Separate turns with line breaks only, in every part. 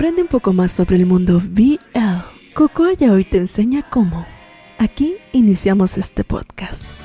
Aprende un poco más sobre el mundo BL. Cocoaya hoy te enseña cómo. Aquí iniciamos este podcast.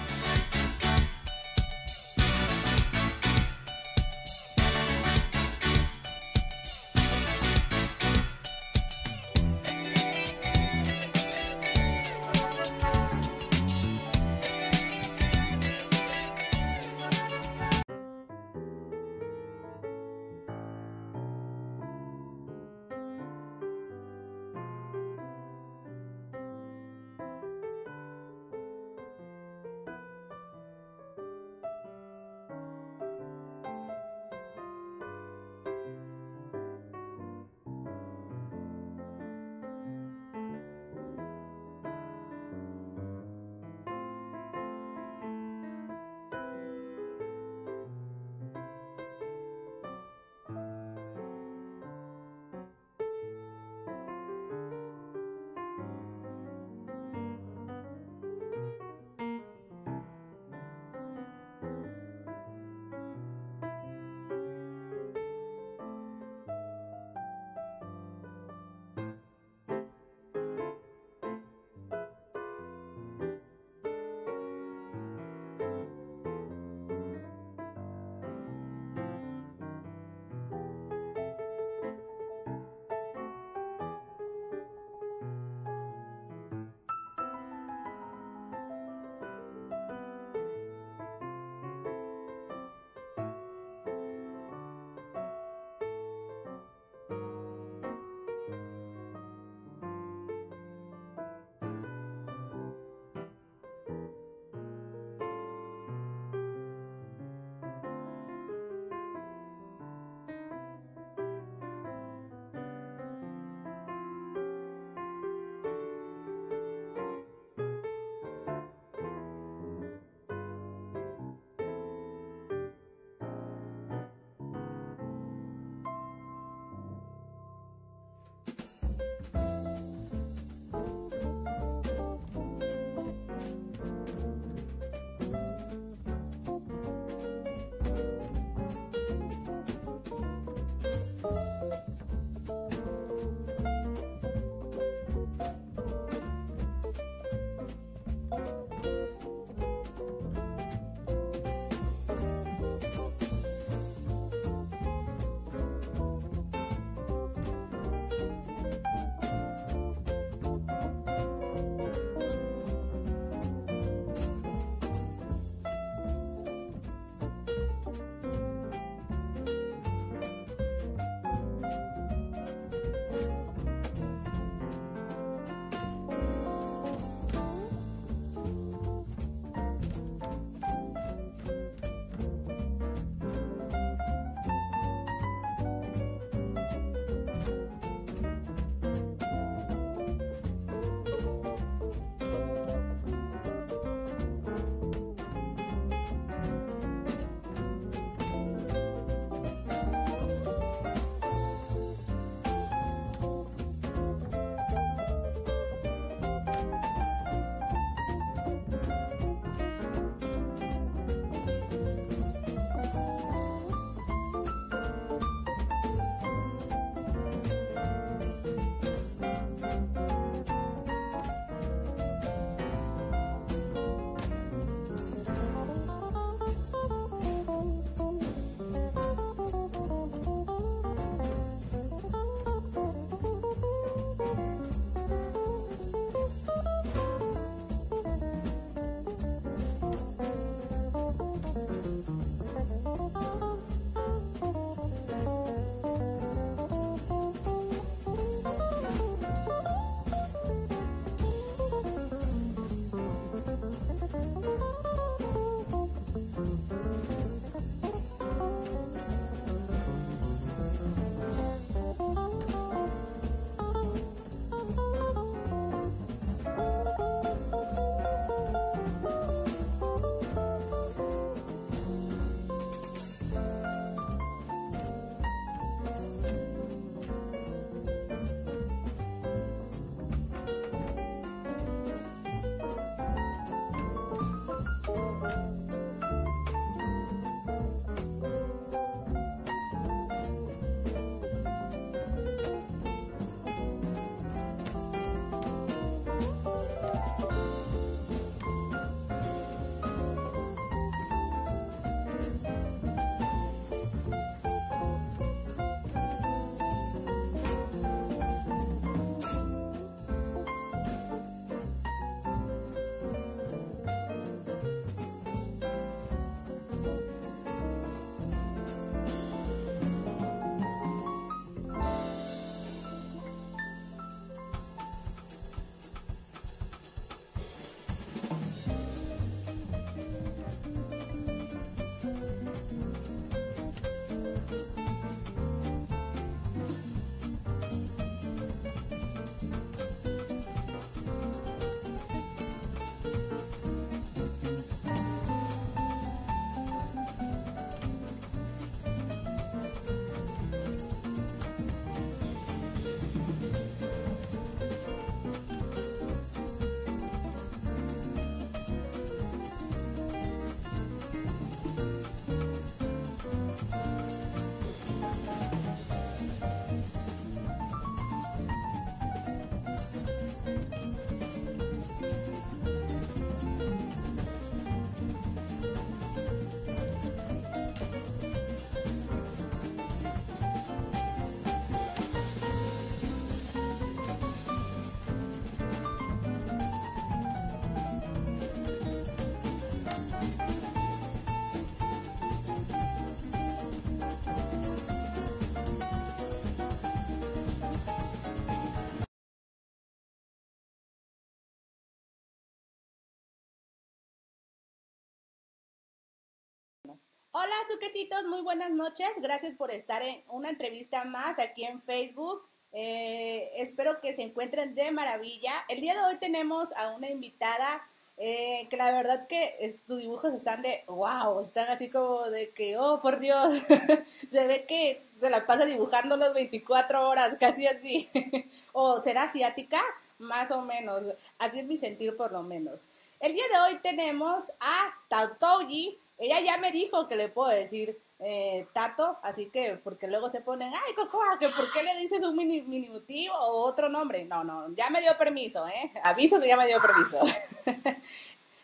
Hola, suquecitos, muy buenas noches. Gracias por estar en una entrevista más aquí en Facebook. Eh, espero que se encuentren de maravilla. El día de hoy tenemos a una invitada eh, que la verdad que tus dibujos están de wow, están así como de que, oh, por Dios, se ve que se la pasa dibujando las 24 horas, casi así. o será asiática, más o menos. Así es mi sentir por lo menos. El día de hoy tenemos a Tautoji. Ella ya me dijo que le puedo decir eh, Tato, así que, porque luego se ponen, ay, Cocoa, que ¿por qué le dices un minimutivo o otro nombre? No, no, ya me dio permiso, ¿eh? Aviso que ya me dio permiso.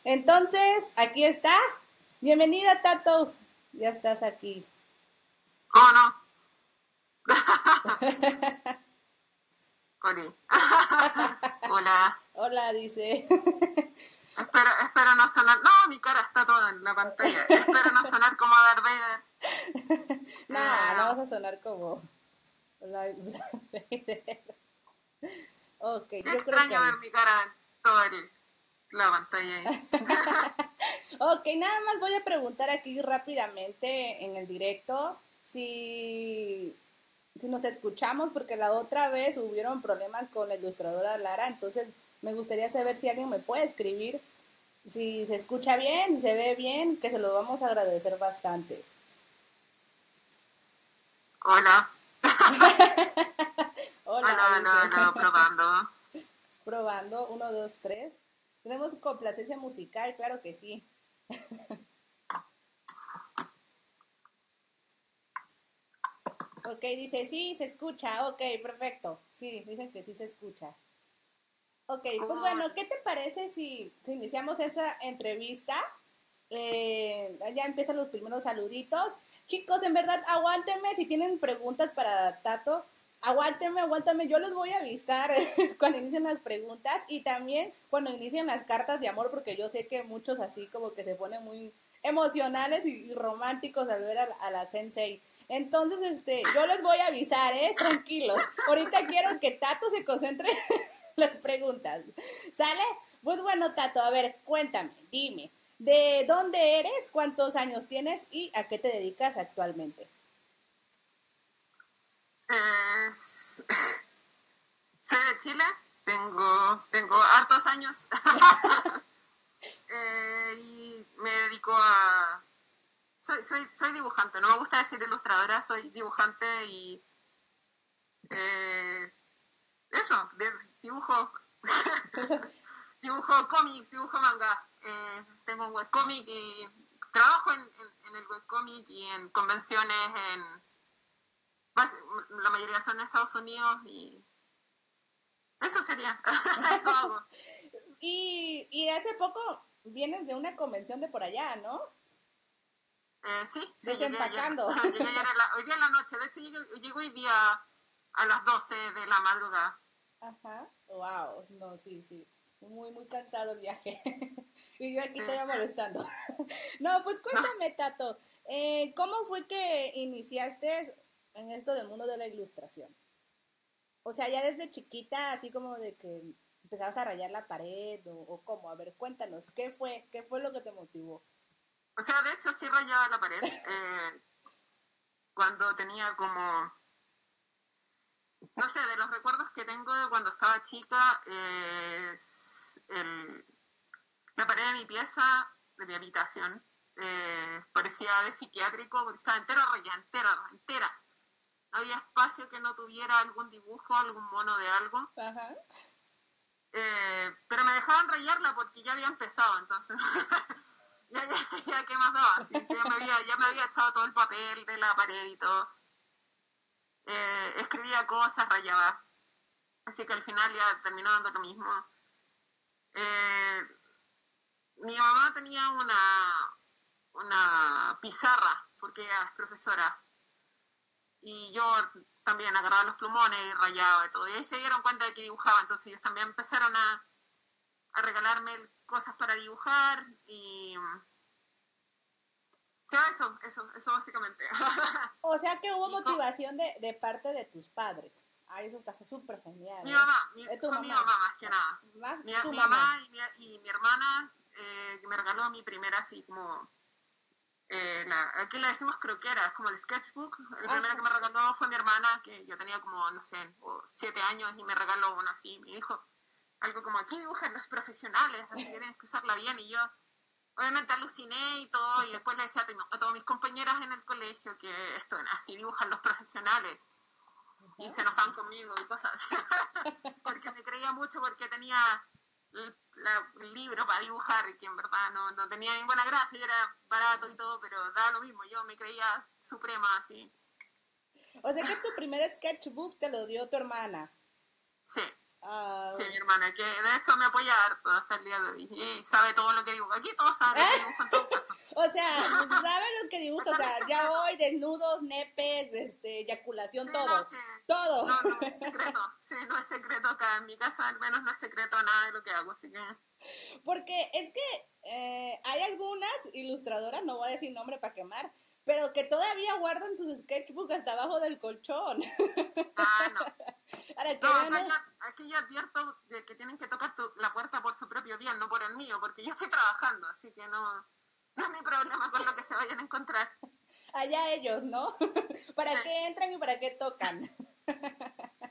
Entonces, aquí está. Bienvenida, Tato. Ya estás aquí.
Oh, no. Hola.
Hola, dice.
Espero, espero no sonar. No, mi cara está toda en la pantalla. espero no sonar como Darth Vader.
no, eh, no vas a sonar como. ok,
Qué yo extraño creo que... ver mi cara en toda la pantalla.
ok, nada más voy a preguntar aquí rápidamente en el directo si si nos escuchamos, porque la otra vez hubieron problemas con la ilustradora Lara, entonces me gustaría saber si alguien me puede escribir, si se escucha bien, si se ve bien, que se lo vamos a agradecer bastante.
Hola. Hola, hola, hola, probando.
Probando, uno, dos, tres. Tenemos complacencia musical, claro que sí. ok, dice, sí, se escucha, ok, perfecto. Sí, dicen que sí se escucha. Ok, pues bueno, ¿qué te parece si, iniciamos esta entrevista? Eh, ya empiezan los primeros saluditos. Chicos, en verdad, aguántenme si tienen preguntas para Tato. Aguántenme, aguántenme. Yo les voy a avisar cuando inicien las preguntas y también cuando inicien las cartas de amor, porque yo sé que muchos así como que se ponen muy emocionales y románticos al ver a, a la sensei. Entonces, este, yo les voy a avisar, ¿eh? Tranquilos. Ahorita quiero que Tato se concentre las preguntas. ¿Sale? Pues bueno, Tato, a ver, cuéntame, dime, ¿de dónde eres? ¿Cuántos años tienes? ¿Y a qué te dedicas actualmente?
Eh, soy de Chile, tengo, tengo hartos años eh, y me dedico a... Soy, soy, soy dibujante, no me gusta decir ilustradora, soy dibujante y... Eh, eso, dibujo, dibujo cómics, dibujo manga. Eh, tengo un webcomic y trabajo en, el webcomic y en convenciones en... La mayoría son en Estados Unidos y eso sería, eso hago.
Y, y hace poco vienes de una convención de por allá, ¿no?
Eh, sí, sí.
Desempacando.
Llegué, hoy día en la noche, de hecho llego hoy día a las 12 de la madrugada.
Ajá, wow, no, sí, sí. Muy, muy cansado el viaje. y yo aquí te voy molestando. no, pues cuéntame, Tato, eh, ¿cómo fue que iniciaste en esto del mundo de la ilustración? O sea, ya desde chiquita, así como de que empezabas a rayar la pared o, o cómo. A ver, cuéntanos, ¿qué fue? ¿Qué fue lo que te motivó?
O sea, de hecho sí rayaba la pared. Eh, cuando tenía como no sé, de los recuerdos que tengo de cuando estaba chica, el, la pared de mi pieza, de mi habitación, eh, parecía de psiquiátrico porque estaba entera rayada, entera, entera. No había espacio que no tuviera algún dibujo, algún mono de algo. Eh, pero me dejaban rayarla porque ya había empezado, entonces ya, ya, ya, ¿qué más daba? ya, me había, ya me había echado todo el papel de la pared y todo eh, escribía cosas, rayaba. Así que al final ya terminó dando lo mismo. Eh, mi mamá tenía una, una pizarra, porque ella es profesora. Y yo también agarraba los plumones y rayaba y todo. Y ahí se dieron cuenta de que dibujaba. Entonces ellos también empezaron a, a regalarme cosas para dibujar y eso, eso, eso básicamente.
o sea que hubo motivación de, de, parte de tus padres. Ah, eso está súper genial.
Mi ¿eh? mamá, mi, fue mi mamá más que nada. Mi, mamá? y, mi, y mi, hermana eh, me regaló mi primera así como eh, la, aquí le decimos croquera, es como el sketchbook. El primero que me regaló fue mi hermana, que yo tenía como, no sé, siete años y me regaló una así. Me dijo algo como, aquí dibujan los profesionales, así que tienes que usarla bien. Y yo, obviamente, aluciné y todo. Y después le decía a, todas mis compañeras en el colegio que esto, así dibujan los profesionales. Y se enojaban conmigo y cosas así. porque me creía mucho, porque tenía el libro para dibujar, que en verdad no, no tenía ninguna gracia, y era barato y todo, pero da lo mismo, yo me creía suprema así.
O sea que tu primer sketchbook te lo dio tu hermana.
Sí. Ah, sí, mi hermana, que de hecho me apoya harto hasta el día de hoy. Y sabe todo lo que dibujo. Aquí todos saben lo que dibujo en todo caso.
o sea, sabe lo que dibujo. O sea, ya hoy desnudos, nepes, este, eyaculación, todo. Todo.
No, no es secreto. Sí, no es secreto acá. En mi casa al menos no es secreto nada de lo que hago. Así que...
Porque es que eh, hay algunas ilustradoras, no voy a decir nombre para quemar, pero que todavía guardan sus sketchbooks hasta abajo del colchón.
Ah, no. no, aquí, yo, advierto de que tienen que tocar la puerta por su propio bien, no por el mío, porque yo estoy trabajando, así que no, no es mi problema con lo que se vayan a encontrar.
Allá ellos, ¿no? ¿Para qué entran y para qué tocan?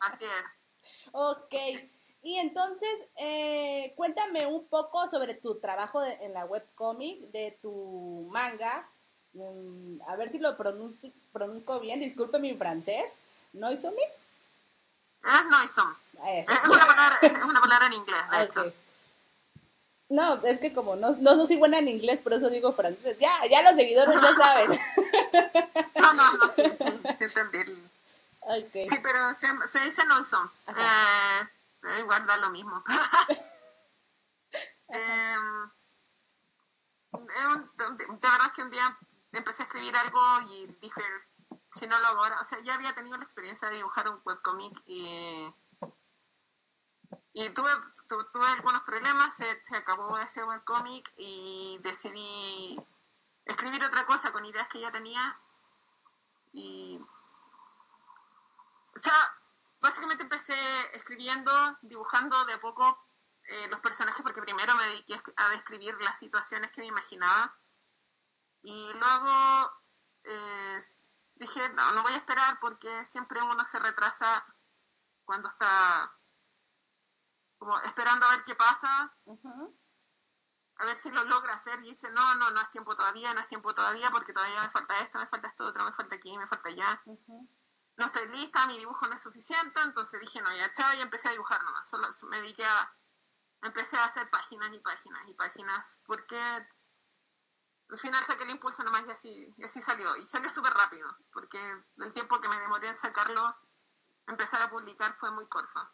Así es.
Ok. Y entonces, eh, cuéntame un poco sobre tu trabajo en la webcomic, de tu manga, Mm, a ver si lo pronuncio, pronuncio bien, disculpe mi francés. ¿Noisome?
Es Noisom. Es una, palabra, es una palabra en inglés, de hecho.
No, es que como no, no, soy buena en inglés, por eso digo francés. Ya, ya los seguidores ya saben.
No, no, no, sí, sí, entendí. Okay. Sí, pero se, se dice Noisom. Eh, igual da lo mismo. eh, de verdad es que un día empecé a escribir algo y dije, si no lo hago ahora, o sea, ya había tenido la experiencia de dibujar un webcomic y, y tuve, tuve algunos problemas, se, se acabó ese webcomic y decidí escribir otra cosa con ideas que ya tenía y... O sea, básicamente empecé escribiendo, dibujando de a poco eh, los personajes porque primero me dediqué a describir las situaciones que me imaginaba y luego eh, dije, no, no voy a esperar porque siempre uno se retrasa cuando está como esperando a ver qué pasa, a ver si lo logra hacer. Y dice, no, no, no es tiempo todavía, no es tiempo todavía porque todavía me falta esto, me falta esto otro, me falta aquí, me falta allá. No estoy lista, mi dibujo no es suficiente, entonces dije, no, ya chao, y empecé a dibujar nomás, solo me dediqué a, empecé a hacer páginas y páginas y páginas, porque al final saqué el impulso nomás y así, y así salió. Y salió súper rápido, porque el tiempo que me demoré en sacarlo, empezar a publicar fue muy corto.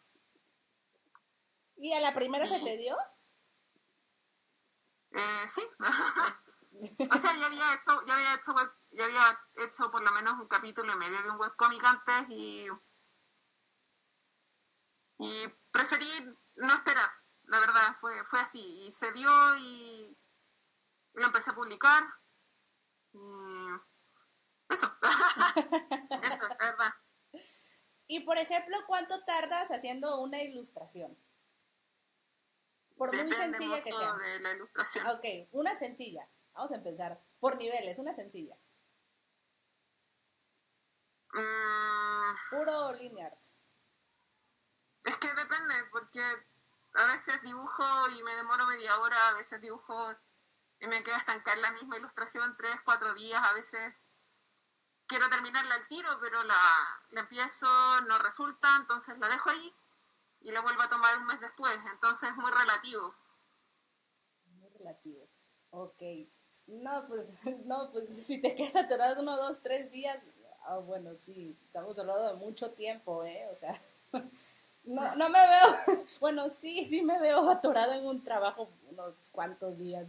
¿Y a la primera se te dio?
Eh, sí. o sea, ya había hecho, ya había hecho ya había hecho por lo menos un capítulo y medio de un webcomic antes y y preferí no esperar, la verdad, fue, fue así, y se dio y lo empecé a publicar. eso. eso, es verdad.
Y por ejemplo, ¿cuánto tardas haciendo una ilustración?
Por muy sencilla que sea. De la ilustración.
Ok, una sencilla. Vamos a empezar por niveles, una sencilla.
Mm.
Puro linear.
Es que depende, porque a veces dibujo y me demoro media hora, a veces dibujo y me quedo estancada en la misma ilustración tres, cuatro días, a veces quiero terminarla al tiro, pero la, la empiezo, no resulta, entonces la dejo ahí y la vuelvo a tomar un mes después, entonces es muy relativo.
Muy relativo, ok. No, pues, no, pues si te quedas atorado uno, dos, tres días, ah, bueno, sí, estamos hablando de mucho tiempo, ¿eh? O sea, no, no me veo, bueno, sí, sí me veo atorado en un trabajo unos cuantos días.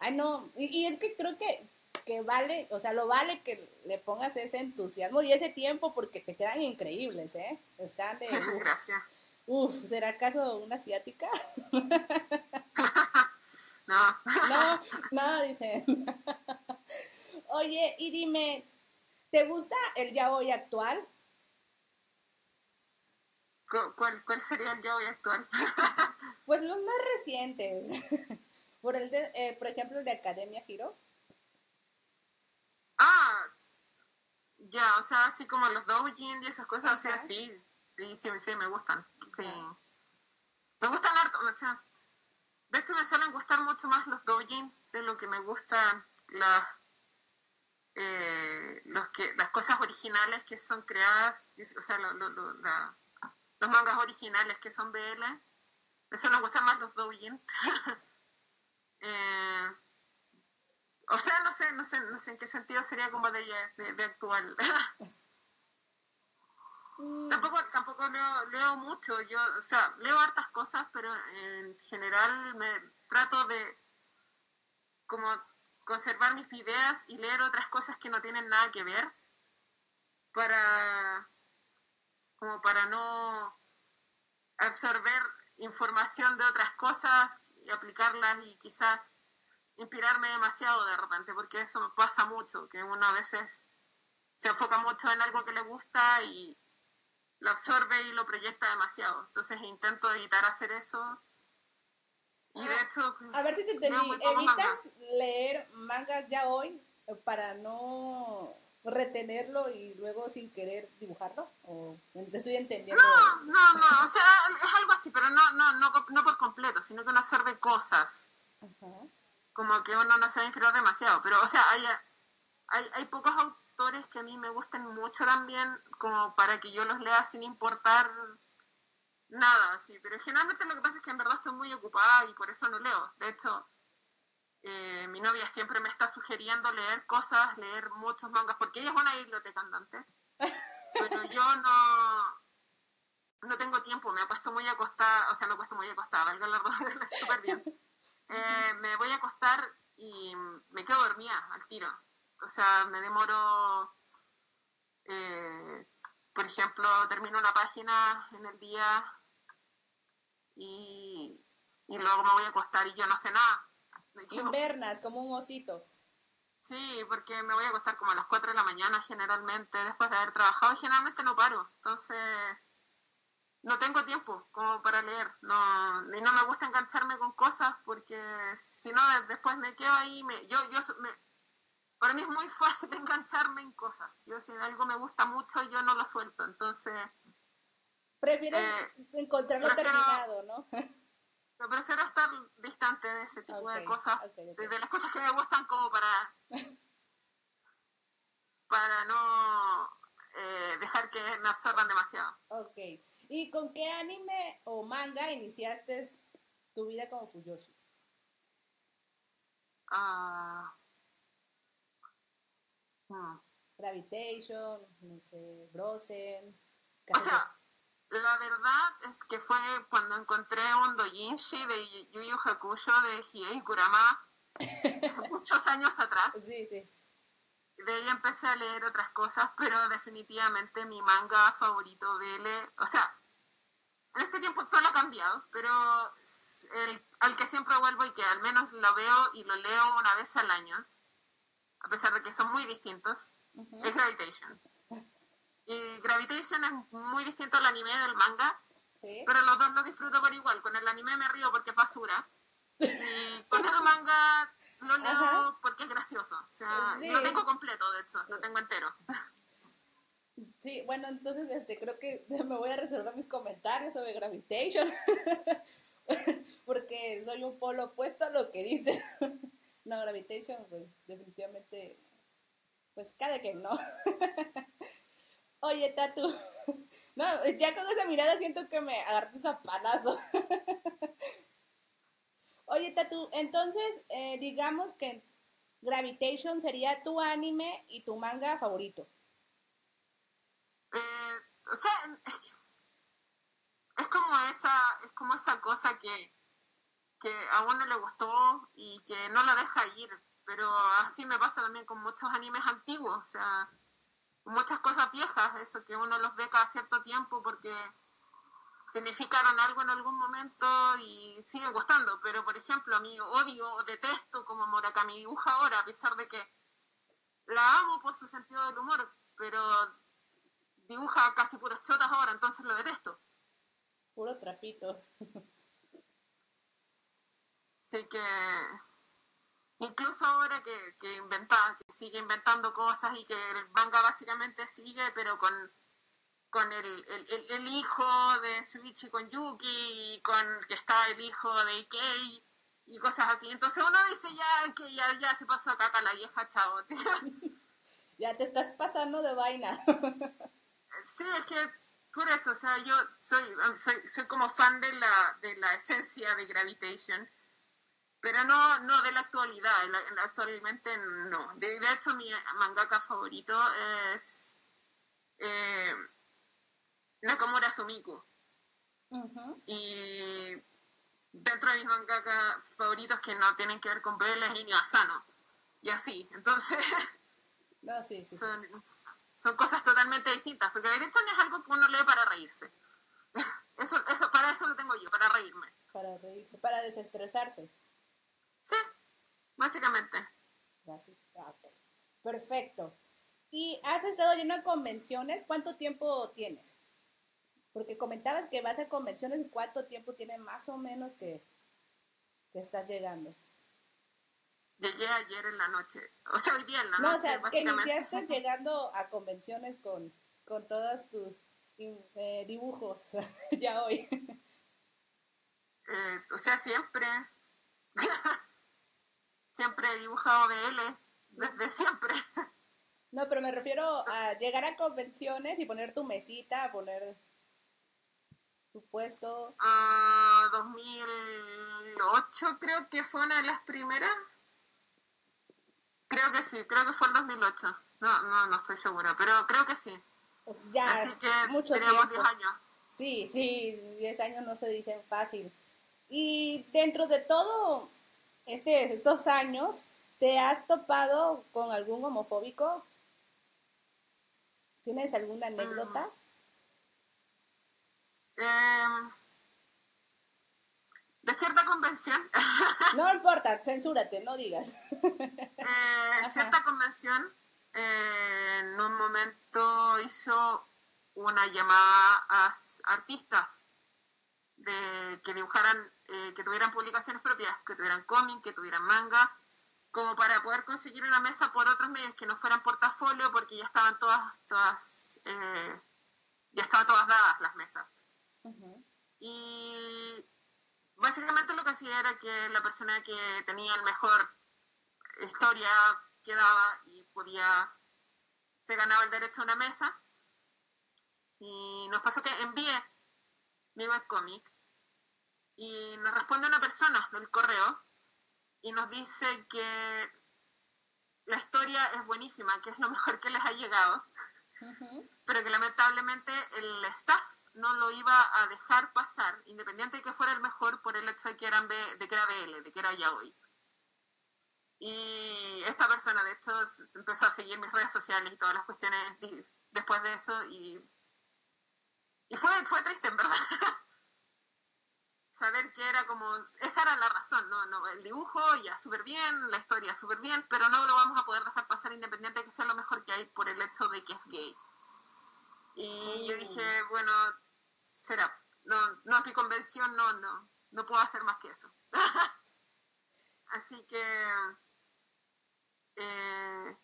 Ay, no, y, es que creo que, que vale, o sea, lo vale que le pongas ese entusiasmo y ese tiempo porque te quedan increíbles, ¿eh? Están de...
Gracias.
Uf, ¿será acaso una asiática?
no.
No, no, dicen. Oye, y dime, ¿te gusta el yaoi actual?
¿Cuál, cuál sería el yaoi actual?
pues los más recientes. Por, el de, eh, por ejemplo, el de Academia Hero.
Ya, o sea, así como los doujin y esas cosas, o sea, sí, sí, sí, sí, me gustan. Sí. Me gustan harto, o sea, de hecho me suelen gustar mucho más los doujin de lo que me gustan las eh, los que las cosas originales que son creadas, o sea, los mangas originales que son BL. Me suelen gustar más los doujin. eh, o sea, no sé, no sé, no sé en qué sentido sería como de, de, actual. Mm. tampoco tampoco leo, leo, mucho, yo, o sea, leo hartas cosas, pero en general me trato de como conservar mis ideas y leer otras cosas que no tienen nada que ver para como para no absorber información de otras cosas y aplicarlas y quizás inspirarme demasiado de repente, porque eso pasa mucho, que uno a veces se enfoca mucho en algo que le gusta y lo absorbe y lo proyecta demasiado. Entonces intento evitar hacer eso. Y de hecho...
A ver si te entendí. ¿Evitas leer mangas ya hoy para no retenerlo y luego sin querer dibujarlo? ¿O te estoy entendiendo?
No, no, no. O sea, es algo así, pero no, no, no, no por completo, sino que uno absorbe cosas. Ajá como que uno no se va a inspirar demasiado, pero o sea, hay, hay, hay pocos autores que a mí me gusten mucho también como para que yo los lea sin importar nada, sí, pero generalmente lo que pasa es que en verdad estoy muy ocupada y por eso no leo. De hecho, eh, mi novia siempre me está sugiriendo leer cosas, leer muchos mangas, porque ella es una biblioteca andante, pero yo no, no tengo tiempo, me ha puesto muy acostada, o sea, me puesto muy acostada, valga la redundancia, súper bien. Eh, me voy a acostar y me quedo dormida al tiro. O sea, me demoro, eh, por ejemplo, termino una página en el día y, luego me voy a acostar y yo no sé nada.
Invernas, como un osito.
Sí, porque me voy a acostar como a las 4 de la mañana generalmente, después de haber trabajado, generalmente no paro. Entonces, no tengo tiempo como para leer. No, y no me gusta engancharme con cosas porque si no, después me quedo ahí. Me, yo, yo, me, para mí es muy fácil engancharme en cosas. Yo, si algo me gusta mucho, yo no lo suelto. Entonces.
Prefieres eh, encontrarlo terminado, ¿no?
Yo prefiero estar distante de ese tipo de cosas, de, las cosas que me gustan como para, para no eh, dejar que me absorban demasiado.
Ok. ¿Y con qué anime o manga iniciaste tu vida como Fuyoshi?
Ah.
Hmm. Gravitation, no sé, Brosen.
O sea, la verdad es que fue cuando encontré un doujinshi de Yu Yu Hakusho de Hiei Kurama hace muchos años atrás.
Sí, sí.
De ahí empecé a leer otras cosas, pero definitivamente mi manga favorito de él, o sea, en este tiempo actual ha cambiado, pero el, al que siempre vuelvo y que al menos lo veo y lo leo una vez al año, a pesar de que son muy distintos, es Gravitation. Y Gravitation es muy distinto al anime del manga, pero los dos los disfruto por igual. Con el anime me río porque es basura. Y con el manga lo leo porque es gracioso. O sea, lo tengo completo, de hecho, lo tengo entero.
Sí, bueno, entonces este, creo que me voy a reservar mis comentarios sobre Gravitation. Porque soy un polo opuesto a lo que dice. no, Gravitation, pues definitivamente, pues cada que no. Oye, Tatu. No, ya con esa mirada siento que me agarraste a palazo. Oye, Tatu, entonces, eh, digamos que Gravitation sería tu anime y tu manga favorito.
Eh, o sea, es como esa, es como esa cosa que, que a uno le gustó y que no la deja ir, pero así me pasa también con muchos animes antiguos, o sea, muchas cosas viejas, eso que uno los ve cada cierto tiempo porque significaron algo en algún momento y siguen gustando, pero por ejemplo a mí odio o detesto como Murakami dibuja ahora, a pesar de que la amo por su sentido del humor, pero dibuja casi puros chotas ahora, entonces lo detesto.
Puro trapito.
Así que incluso ahora que, que inventa, que sigue inventando cosas y que el manga básicamente sigue, pero con, con el, el, el, hijo de Suichi con Yuki y con que está el hijo de Ikei y cosas así. Entonces uno dice ya que ya, ya se pasó acá con la vieja, chao.
ya te estás pasando de vaina.
sí, es que por eso, o sea, yo soy, soy, soy como fan de la, de la esencia de Gravitation, pero no, no de la actualidad, actualmente no. De, hecho, mi mangaka favorito es eh, Nakamura Sumiko. Y dentro de mis mangaka favoritos que no tienen que ver con Vélez y Asano. Y así, entonces...
No, sí, sí,
son cosas totalmente distintas, porque derecho no es algo que uno lee para reírse. Eso, eso, para eso lo tengo yo, para reírme.
Para reírse, para desestresarse.
Sí, básicamente.
Ah, Perfecto. ¿Y has estado lleno de convenciones? ¿Cuánto tiempo tienes? Porque comentabas que vas a convenciones y cuánto tiempo tiene más o menos que, que estás llegando.
Llegué ayer en la noche, o sea, hoy día en la no, noche.
o sea, que iniciaste llegando a convenciones con, con todos tus eh, dibujos ya hoy.
Eh, o sea, siempre. siempre he dibujado BL, desde siempre.
No, pero me refiero a llegar a convenciones y poner tu mesita, poner tu puesto.
Ah, 2008 creo que fue una de las primeras. Creo que sí, creo que fue el 2008. No, no, no estoy segura, pero creo que sí.
Pues ya,
Así que mucho teníamos 10 años.
Sí, sí, 10 años no se dicen fácil. Y dentro de todo este, estos años, ¿te has topado con algún homofóbico? ¿Tienes alguna anécdota?
Eh, de cierta convención.
No importa, censúrate, no digas.
Eh, cierta convención eh, en un momento hizo una llamada a artistas de que dibujaran, eh, que tuvieran publicaciones propias, que tuvieran cómic, que tuvieran manga, como para poder conseguir una mesa por otros medios que no fueran portafolio, porque ya estaban todas, todas, ya estaban todas dadas las mesas. Y básicamente lo que hacía era que la persona que tenía el mejor historia quedaba y podía, se ganaba el derecho a una mesa. Y nos pasó que envié mi webcomic y nos responde una persona del correo y nos dice que la historia es buenísima, que es lo mejor que les ha llegado, pero que lamentablemente el staff no lo iba a dejar pasar, independiente de que fuera el mejor, por el hecho de que, eran de que era BL, de que era Yaoi. Y esta persona, de hecho, empezó a seguir mis redes sociales y todas las cuestiones después de eso y, y fue, fue triste, en verdad. Saber que era como, esa era la razón, no, no, el dibujo ya súper bien, la historia súper bien, pero no lo vamos a poder dejar pasar independiente de que sea lo mejor que hay por el hecho de que es gay. Y yo dije, mm. bueno, será. No, no estoy convención, no, no, no puedo hacer más que eso. Así que, eh,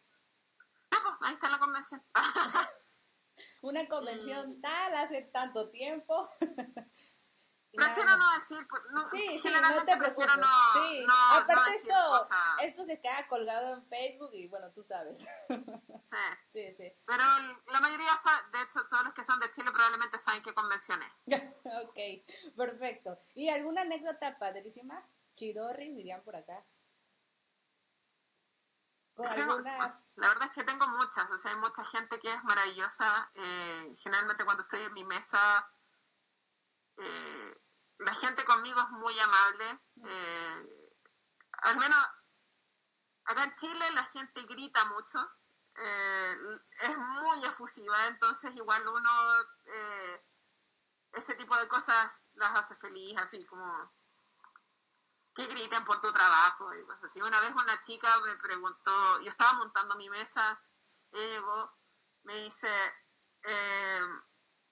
pues, ahí está la convención.
Una convención tal hace tanto tiempo.
Prefiero no decir, no,
sí, sí, no te preocupes. No, sí. no, Aparte esto, esto se queda colgado en Facebook y bueno, tú sabes.
Sí.
sí, sí.
Pero la mayoría, de hecho, todos los que son de Chile probablemente saben qué convenciones.
ok, perfecto. ¿Y alguna anécdota padrísima? Chidorri, dirían por acá.
algunas... La verdad es que tengo muchas, o sea, hay mucha gente que es maravillosa. Eh, generalmente cuando estoy en mi mesa... Eh, la gente conmigo es muy amable. Eh, al menos acá en Chile la gente grita mucho. Eh, es muy efusiva, entonces igual uno ese tipo de cosas las hace feliz, así como que griten por tu trabajo. Y. Una vez una chica me preguntó, yo estaba montando mi mesa, llegó, me dice,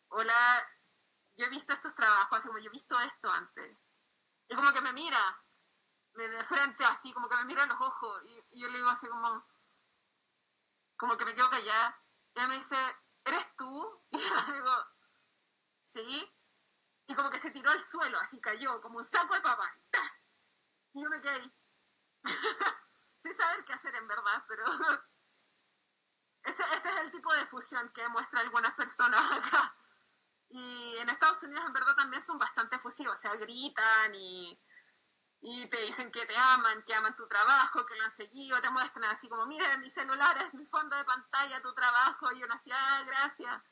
hola, yo he visto estos trabajos, así como yo he visto esto antes. Y como que me mira. de frente, así como que me mira a los ojos y, yo le digo así como, como que me quedo callada. Y ella me dice, ¿eres tú? Y yo le digo, sí. Y como que se tiró al suelo, así cayó, como un saco de papas. Y yo me quedé ahí. Sin saber qué hacer en verdad, pero ese, ese es el tipo de fusión que muestra algunas personas acá. Y en Estados Unidos en verdad también son bastante efusivos, o sea, gritan y, y te dicen que te aman, que aman tu trabajo, que lo han seguido, te muestran así como, mira, mi celular es mi fondo de pantalla, tu trabajo, y uno así, ah, gracias.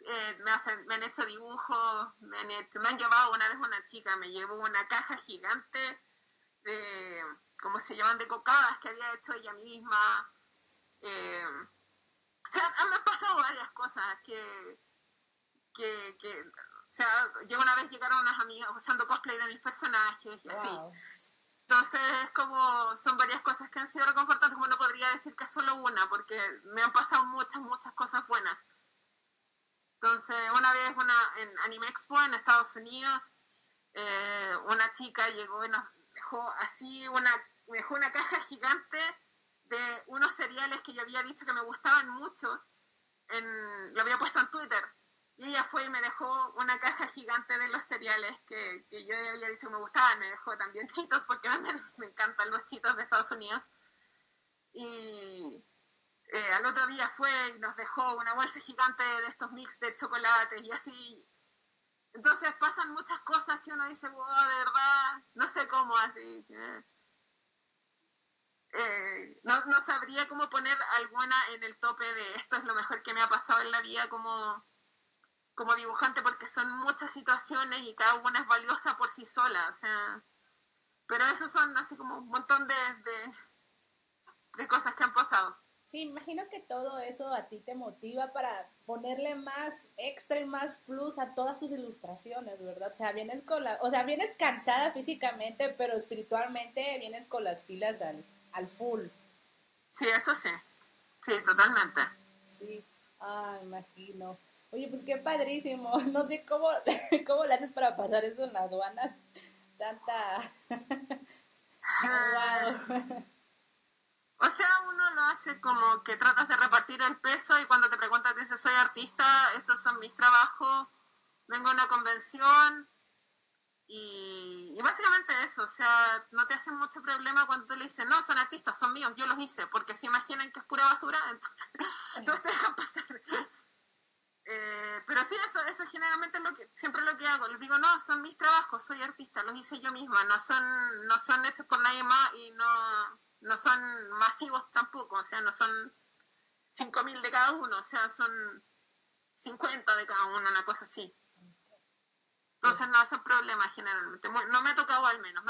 Eh, me, hacen, me han hecho dibujos, me han, me han llevado una vez una chica, me llevó una caja gigante de, ¿cómo se llaman?, de cocadas que había hecho ella misma. Eh, o sea, me han pasado varias cosas que, que, que, o sea, yo una vez llegaron unas amigas usando cosplay de mis personajes y así. Entonces, como son varias cosas que han sido reconfortantes, como no podría decir que es solo una, porque me han pasado muchas, muchas cosas buenas. Entonces, una vez una, en Anime Expo en Estados Unidos, eh, una chica llegó y nos dejó así una, me dejó una caja gigante de unos cereales que yo había dicho que me gustaban mucho, en, lo había puesto en Twitter. Y ella fue y me dejó una caja gigante de los cereales que, que yo había dicho que me gustaban. Me dejó también chitos porque me, me encantan los chitos de Estados Unidos. Y eh, al otro día fue y nos dejó una bolsa gigante de estos mix de chocolates y así. Entonces pasan muchas cosas que uno dice, wow, de verdad, no sé cómo así. Eh, no, no, sabría cómo poner alguna en el tope de esto es lo mejor que me ha pasado en la vida como, como dibujante, porque son muchas situaciones y cada una es valiosa por sí sola. O sea, pero esos son así como un montón de, de, de cosas que han pasado.
Sí, imagino que todo eso a ti te motiva para ponerle más extra y más plus a todas tus ilustraciones, ¿verdad? O sea, vienes con la, o sea, vienes cansada físicamente, pero espiritualmente vienes con las pilas al, al full.
Sí, eso sí. Sí, totalmente.
Sí, ah, imagino. Oye, pues qué padrísimo. No sé cómo, cómo le haces para pasar eso en la aduana. Tanta.
wow. O sea, uno lo hace como que tratas de repartir el peso y cuando te preguntas, dices, soy artista, estos son mis trabajos, vengo a una convención, y, básicamente eso, o sea, no te hacen mucho problema cuando tú le dices, no, son artistas, son míos, yo los hice, porque se imaginan que es pura basura, entonces, entonces te dejan pasar. Eh, pero sí, eso, eso generalmente es lo que, siempre lo que hago. Les digo, no, son mis trabajos, soy artista, los hice yo misma, no son, no son hechos por nadie más y no, no son masivos tampoco, o sea, no son 5.000 de cada uno, o sea, son 50 de cada uno, una cosa así. Entonces no hace problemas generalmente. No me ha tocado al menos.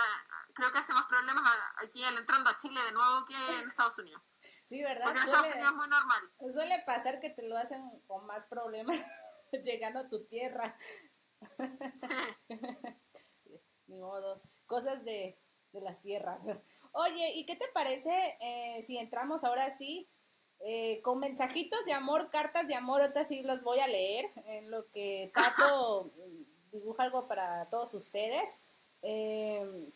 creo que hace más problemas aquí entrando a Chile de nuevo que en Estados Unidos.
Sí, ¿verdad?
Porque en Estados Unidos es muy normal.
Suele pasar que te lo hacen con más problemas llegando a tu tierra.
Sí.
Ni modo. Cosas de, de las tierras. Oye, ¿y qué te parece eh, si entramos ahora sí eh, con mensajitos de amor, cartas de amor? Ahorita sí los voy a leer en lo que Tato dibuja algo para todos ustedes. Eh,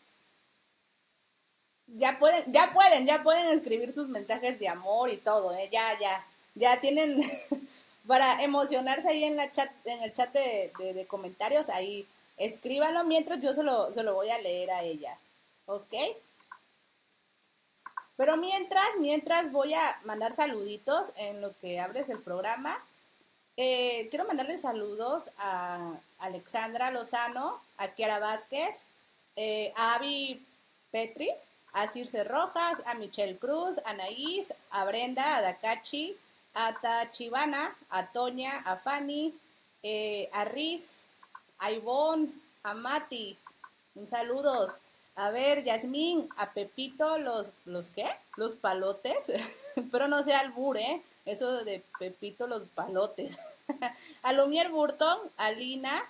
ya pueden, ya pueden, ya pueden escribir sus mensajes de amor y todo, ¿eh? ya, ya, ya tienen para emocionarse ahí en la chat, en el chat de, comentarios, ahí escríbanlo mientras yo se lo, lo voy a leer a ella, ¿ok? Pero mientras, mientras voy a mandar saluditos en lo que abres el programa. Eh, quiero mandarle saludos a Alexandra Lozano, a Kiara Vázquez, eh, a Avi Petri, a Circe Rojas, a Michelle Cruz, a Anaís, a Brenda, a Dakachi, a Tachivana, a Toña, a Fanny, eh, a Riz, a Ivonne, a Mati. Un saludos. A ver, Yasmín, a Pepito, los, ¿los qué? Los palotes. Pero no sea albur, ¿eh? Eso de Pepito, los palotes. a Lumier Burton, a Lina,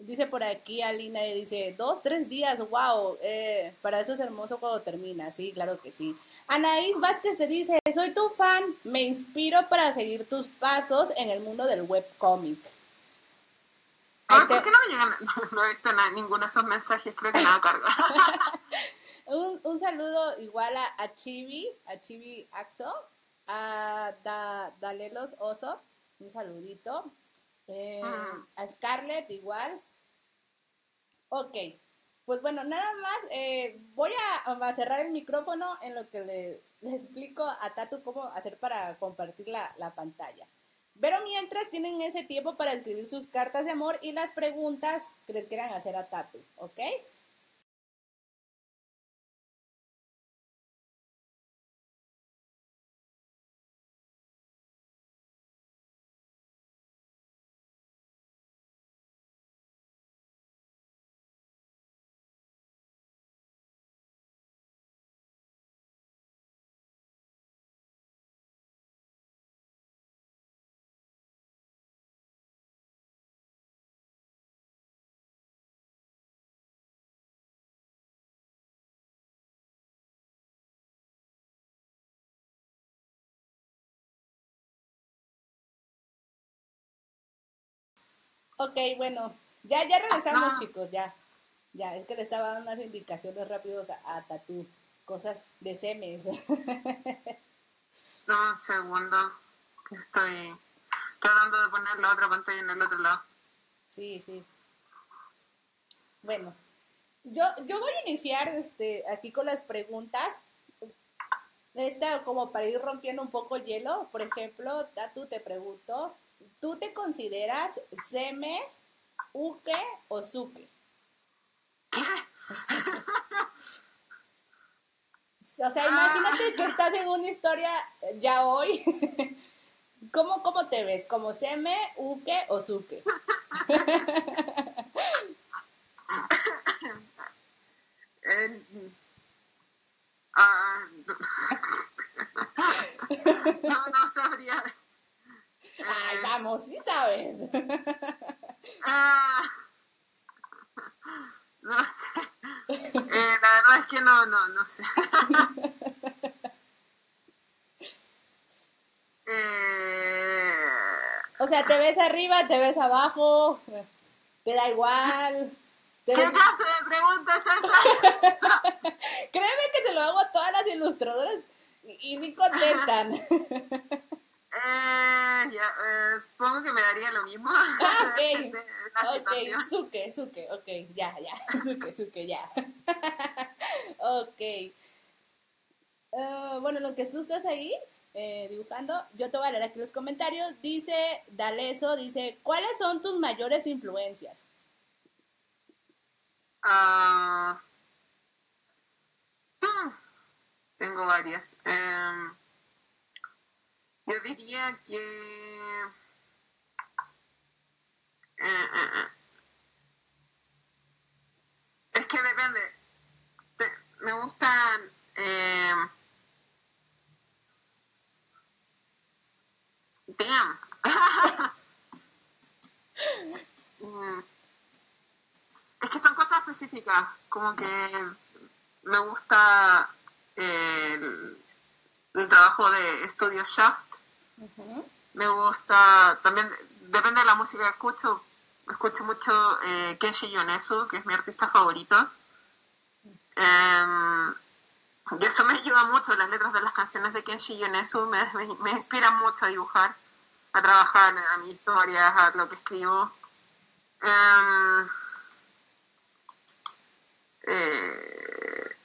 Dice por aquí Alina y dice, dos, tres días, wow, eh, para eso es hermoso cuando termina, sí, claro que sí. Anaís Vázquez te dice, soy tu fan, me inspiro para seguir tus pasos en el mundo del webcomic.
Ay, ¿por qué no me llegan? No, he visto ninguno de esos mensajes, creo que nada carga.
un, un, saludo igual a, a, Chibi, a Chibi Axo, a da, Dalelos Oso, un saludito. Eh, a Scarlett igual. Ok, pues bueno, nada más eh, voy a, cerrar el micrófono en lo que le, explico a Tatu cómo hacer para compartir la, la pantalla. Pero mientras tienen ese tiempo para escribir sus cartas de amor y las preguntas que les quieran hacer a Tatu, ¿ok? Ok, bueno, ya, ya regresamos, ah. chicos, ya. Ya, es que le estaba dando unas indicaciones rápidos a, a Tatu, cosas de semes.
no, un segundo. Estoy tratando de poner la otra pantalla en el otro lado.
Sí, sí. Bueno, yo, yo voy a iniciar este, aquí con las preguntas. Esta, como para ir rompiendo un poco el hielo, por ejemplo, Tatu te pregunto, ¿Tú te consideras seme, uke o suke? o sea, imagínate que estás en una historia ya hoy. ¿Cómo, cómo te ves? ¿Como seme, uke o suke?
Ah, no, no sabría
Ay, vamos, sí sabes.
Ah, no sé. Eh, la verdad es que no, no, no sé.
eh... O sea, ¿te ves arriba, te ves abajo? ¿Te da igual?
¿Qué clase de pregunta es esa?
Créeme que se lo hago a todas las ilustradoras y, y sí contestan.
Eh, ya, eh, supongo que me daría lo mismo.
Ah, ok. ok, suke, suke, ok, ya, ya. Suke, suke, ya. ok. Uh, bueno, lo que tú estás ahí eh, dibujando, yo te voy a leer aquí los comentarios. Dice Daleso, dice, ¿cuáles son tus mayores influencias?
Uh, tengo varias. Um, yo diría que... Eh, eh, eh. es que depende. me gustan... damn. Mm. es que son cosas específicas, como que me gusta el, el trabajo de Studio Shaft. Me gusta, también depende de la música que escucho. Escucho mucho eh, Kenshi Yonesu, que es mi artista favorito. Em, y eso me ayuda mucho, las letras de las canciones de Kenshi Yonesu me, me, inspiran mucho a dibujar, a trabajar a mis historias, a lo que escribo. Em, eh,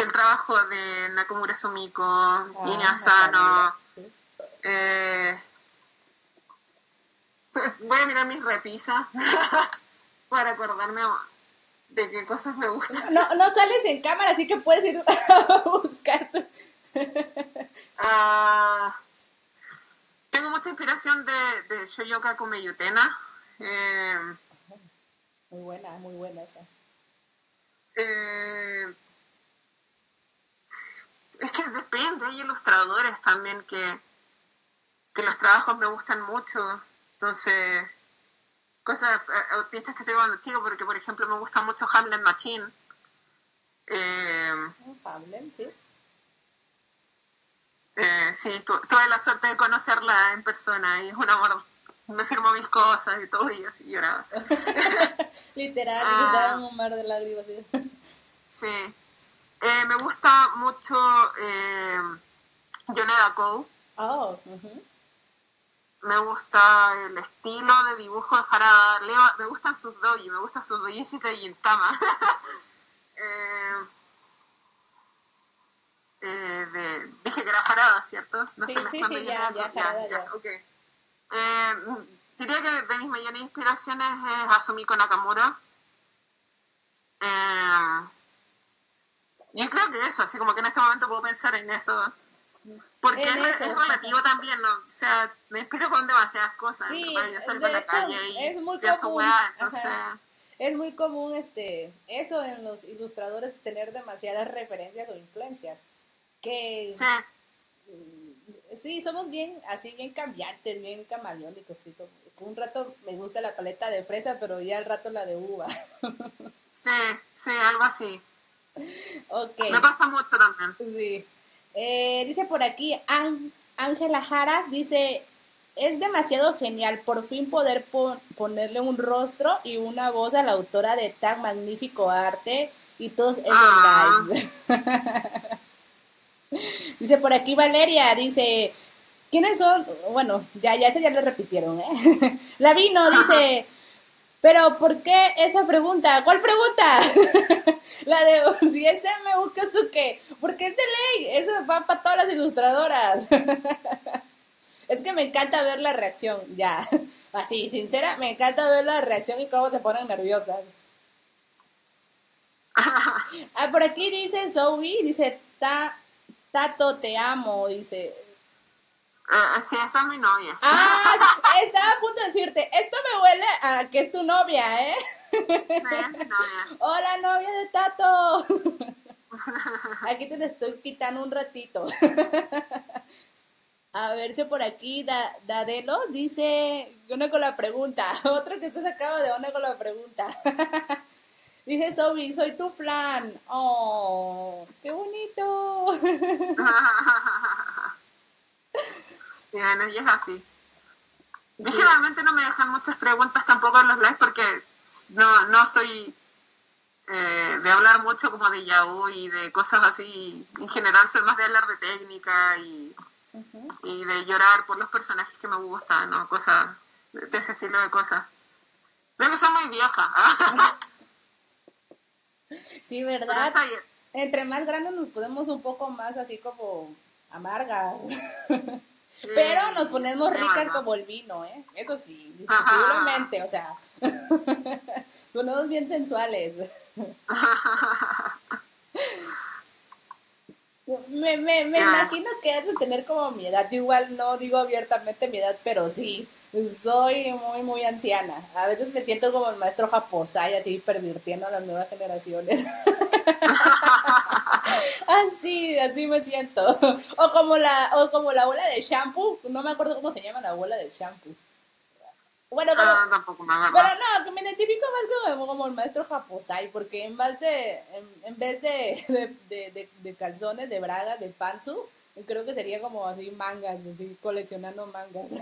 el trabajo de Nakamura Sumiko, ah, Asano. Eh, voy a mirar mis repisas para acordarme de qué cosas me gustan.
No, no sales en cámara, así que puedes ir a buscar.
Ah, tengo mucha inspiración de, de Shoyoka Komeyutena. Eh,
muy buena, muy buena esa.
Eh, es que depende, hay ilustradores también que, que los trabajos me gustan mucho, entonces, cosas, eh, autistas que se cuando chico, porque por ejemplo me gusta mucho Hamlet Machine.
Eh, Hamlet, sí.
Eh, sí, tuve la suerte de conocerla en persona y es un amor. Me firmó mis cosas y todo y así lloraba.
Literal, ah, un mar de lágrimas.
sí. Eh, me gusta mucho eh, Yoneda Cole.
Oh, ujú.
Me gusta el estilo de dibujo de Harada. Leo, me gustan sus doji, me gustan sus dojis de Gintama. eh, eh, de, dije que era Harada, ¿cierto? No
Sí, sí, sí, ya, ya. Harada, ya.
ok. Eh, diría que de mis mayores inspiraciones es Asumiko Nakamura. Eh, yo creo que eso, así como que en este momento puedo pensar en eso. Porque es, relativo también, ¿no? O sea, me inspiro con demasiadas cosas. Yo salgo
de
a la
hecho,
calle y
es muy común,
weá, entonces...
ajá. Es muy común este eso en los ilustradores tener demasiadas referencias o influencias. Que
Sí,
sí, somos bien, así bien cambiantes, bien camaleónicos, así como un rato me gusta la paleta de fresa, pero ya al rato la de uva.
sí, sí, algo así.
ok.
Me pasa mucho también.
Sí. Eh, dice por aquí, Án- Ángela Jara, dice, es demasiado genial por fin poder pon- ponerle un rostro y una voz a la autora de tan magnífico arte y todos esos
Ah.
dice por aquí Valeria, dice, ¿quiénes son? Bueno, ya, ya ese ya lo repitieron, ¿eh? Lavino dice... Pero, ¿por qué esa pregunta? ¿Cuál pregunta? La de si es MU Kazuke. Porque es de ley. Eso va para todas las ilustradoras. Es que me encanta ver la reacción, ya. Así, sincera, me encanta ver la reacción y cómo se ponen nerviosas. Ah, por aquí dice Zoe, dice, Ta, Tato, te amo, dice.
Eh, sí, esa es mi novia.
Ah, estaba a punto de decirte, esto me huele a que es tu novia, ¿eh?
Es mi novia.
Hola, novia de Tato. Aquí te estoy quitando un ratito. A ver si por aquí da, Dadelo dice una con la pregunta. Otro que está sacado de una con la pregunta. Dice Sobi, soy tu flan. Oh, qué bonito.
Bueno, y es así. Y generalmente no me dejan muchas preguntas tampoco en los lives porque no, no soy eh, de hablar mucho como de Yahoo y de cosas así. En general soy más de hablar de técnica y, y de llorar por los personajes que me gustan, ¿no? Cosas de ese estilo de cosas. Creo que soy muy vieja.
Sí,
Pero
¿verdad? Entre más grandes nos ponemos un poco más así como amargas. Pero nos ponemos ricas como el vino, ¿eh? Eso sí, indiscutiblemente, o sea. ponemos bien sensuales. Me, me, me imagino que has de tener como mi edad. Yo igual no digo abiertamente mi edad, pero sí, soy muy, muy anciana. A veces me siento como el maestro Japosai, así pervirtiendo a las nuevas generaciones. así, me siento. O como la, o como la abuela de shampoo, no me acuerdo cómo se llama la abuela de shampoo. Bueno, como,
Ah, tampoco me
pero no, que me identifico más como, como el maestro Japosai, porque en vez de, en, en vez de, de, de, de- de calzones, de bragas, de pantsu, creo que sería como así mangas, así coleccionando mangas.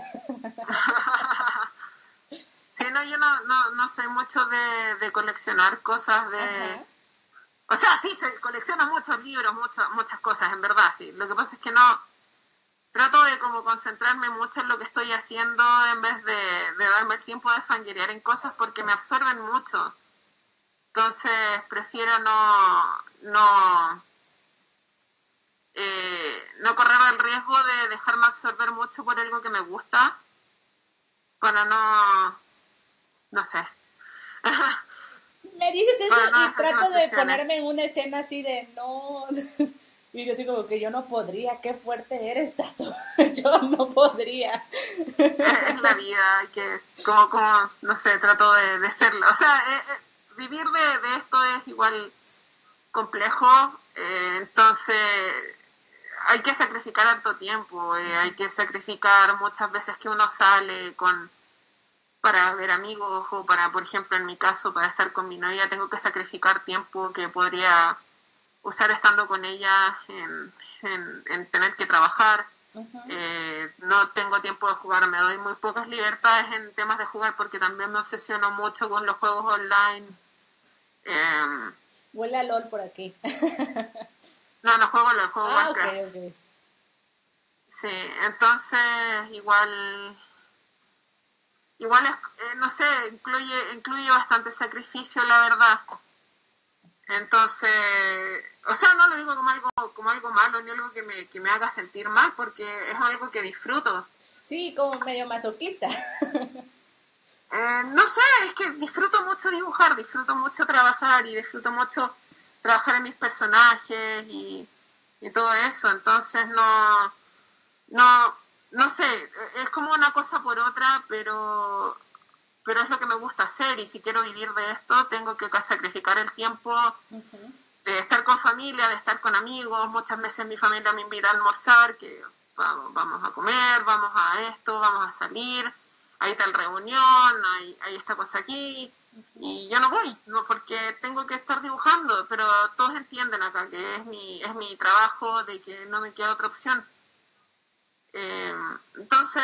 Sí, no, yo no, no, no soy mucho de, de coleccionar cosas de...
Ajá.
O sea, sí, se colecciono muchos libros, muchas muchas cosas, en verdad, sí. Lo que pasa es que no... Trato de como concentrarme mucho en lo que estoy haciendo en vez de, de darme el tiempo de fanguerear en cosas porque me absorben mucho. Entonces, prefiero no... no eh, no correr el riesgo de dejarme absorber mucho por algo que me gusta para no no sé
Me dices eso y trato de
obsesione.
ponerme en una escena así de no. Y yo así como que yo no podría, qué fuerte eres, Tato. Yo no podría.
es la vida hay que como como no sé trato de, de serlo o sea eh, eh, vivir de, de esto es igual complejo eh, entonces hay que sacrificar harto tiempo eh, hay que sacrificar muchas veces que uno sale con para ver amigos o para por ejemplo en mi caso para estar con mi novia tengo que sacrificar tiempo que podría usar estando con ella en, en, en tener que trabajar eh, no tengo tiempo de jugar, me doy muy pocas libertades en temas de jugar porque también me obsesiono mucho con los juegos online. Eh,
Huele a LOL por aquí.
no, no juego LOL, juego
ah,
Warcraft.
ok, ok.
Sí, entonces igual igual es, eh, no sé, incluye incluye bastante sacrificio, la verdad. Entonces, o sea, no lo digo como algo como algo malo ni algo que me, que me haga sentir mal, porque es algo que disfruto.
Sí, como medio masoquista.
Eh, no sé, es que disfruto mucho dibujar, disfruto mucho trabajar y disfruto mucho trabajar en mis personajes y, y todo eso. Entonces no, no, no sé, es como una cosa por otra, pero, pero es lo que me gusta hacer y si quiero vivir de esto tengo que sacrificar el tiempo de estar con familia, de estar con amigos. Muchas veces mi familia me invita a almorzar, que vamos, vamos a comer, vamos a esto, vamos a salir, hay tal reunión, hay, hay esta cosa aquí. Y yo no voy, no porque tengo que estar dibujando, pero todos entienden acá que es mi, es mi trabajo, de que no me queda otra opción. Eh, entonces,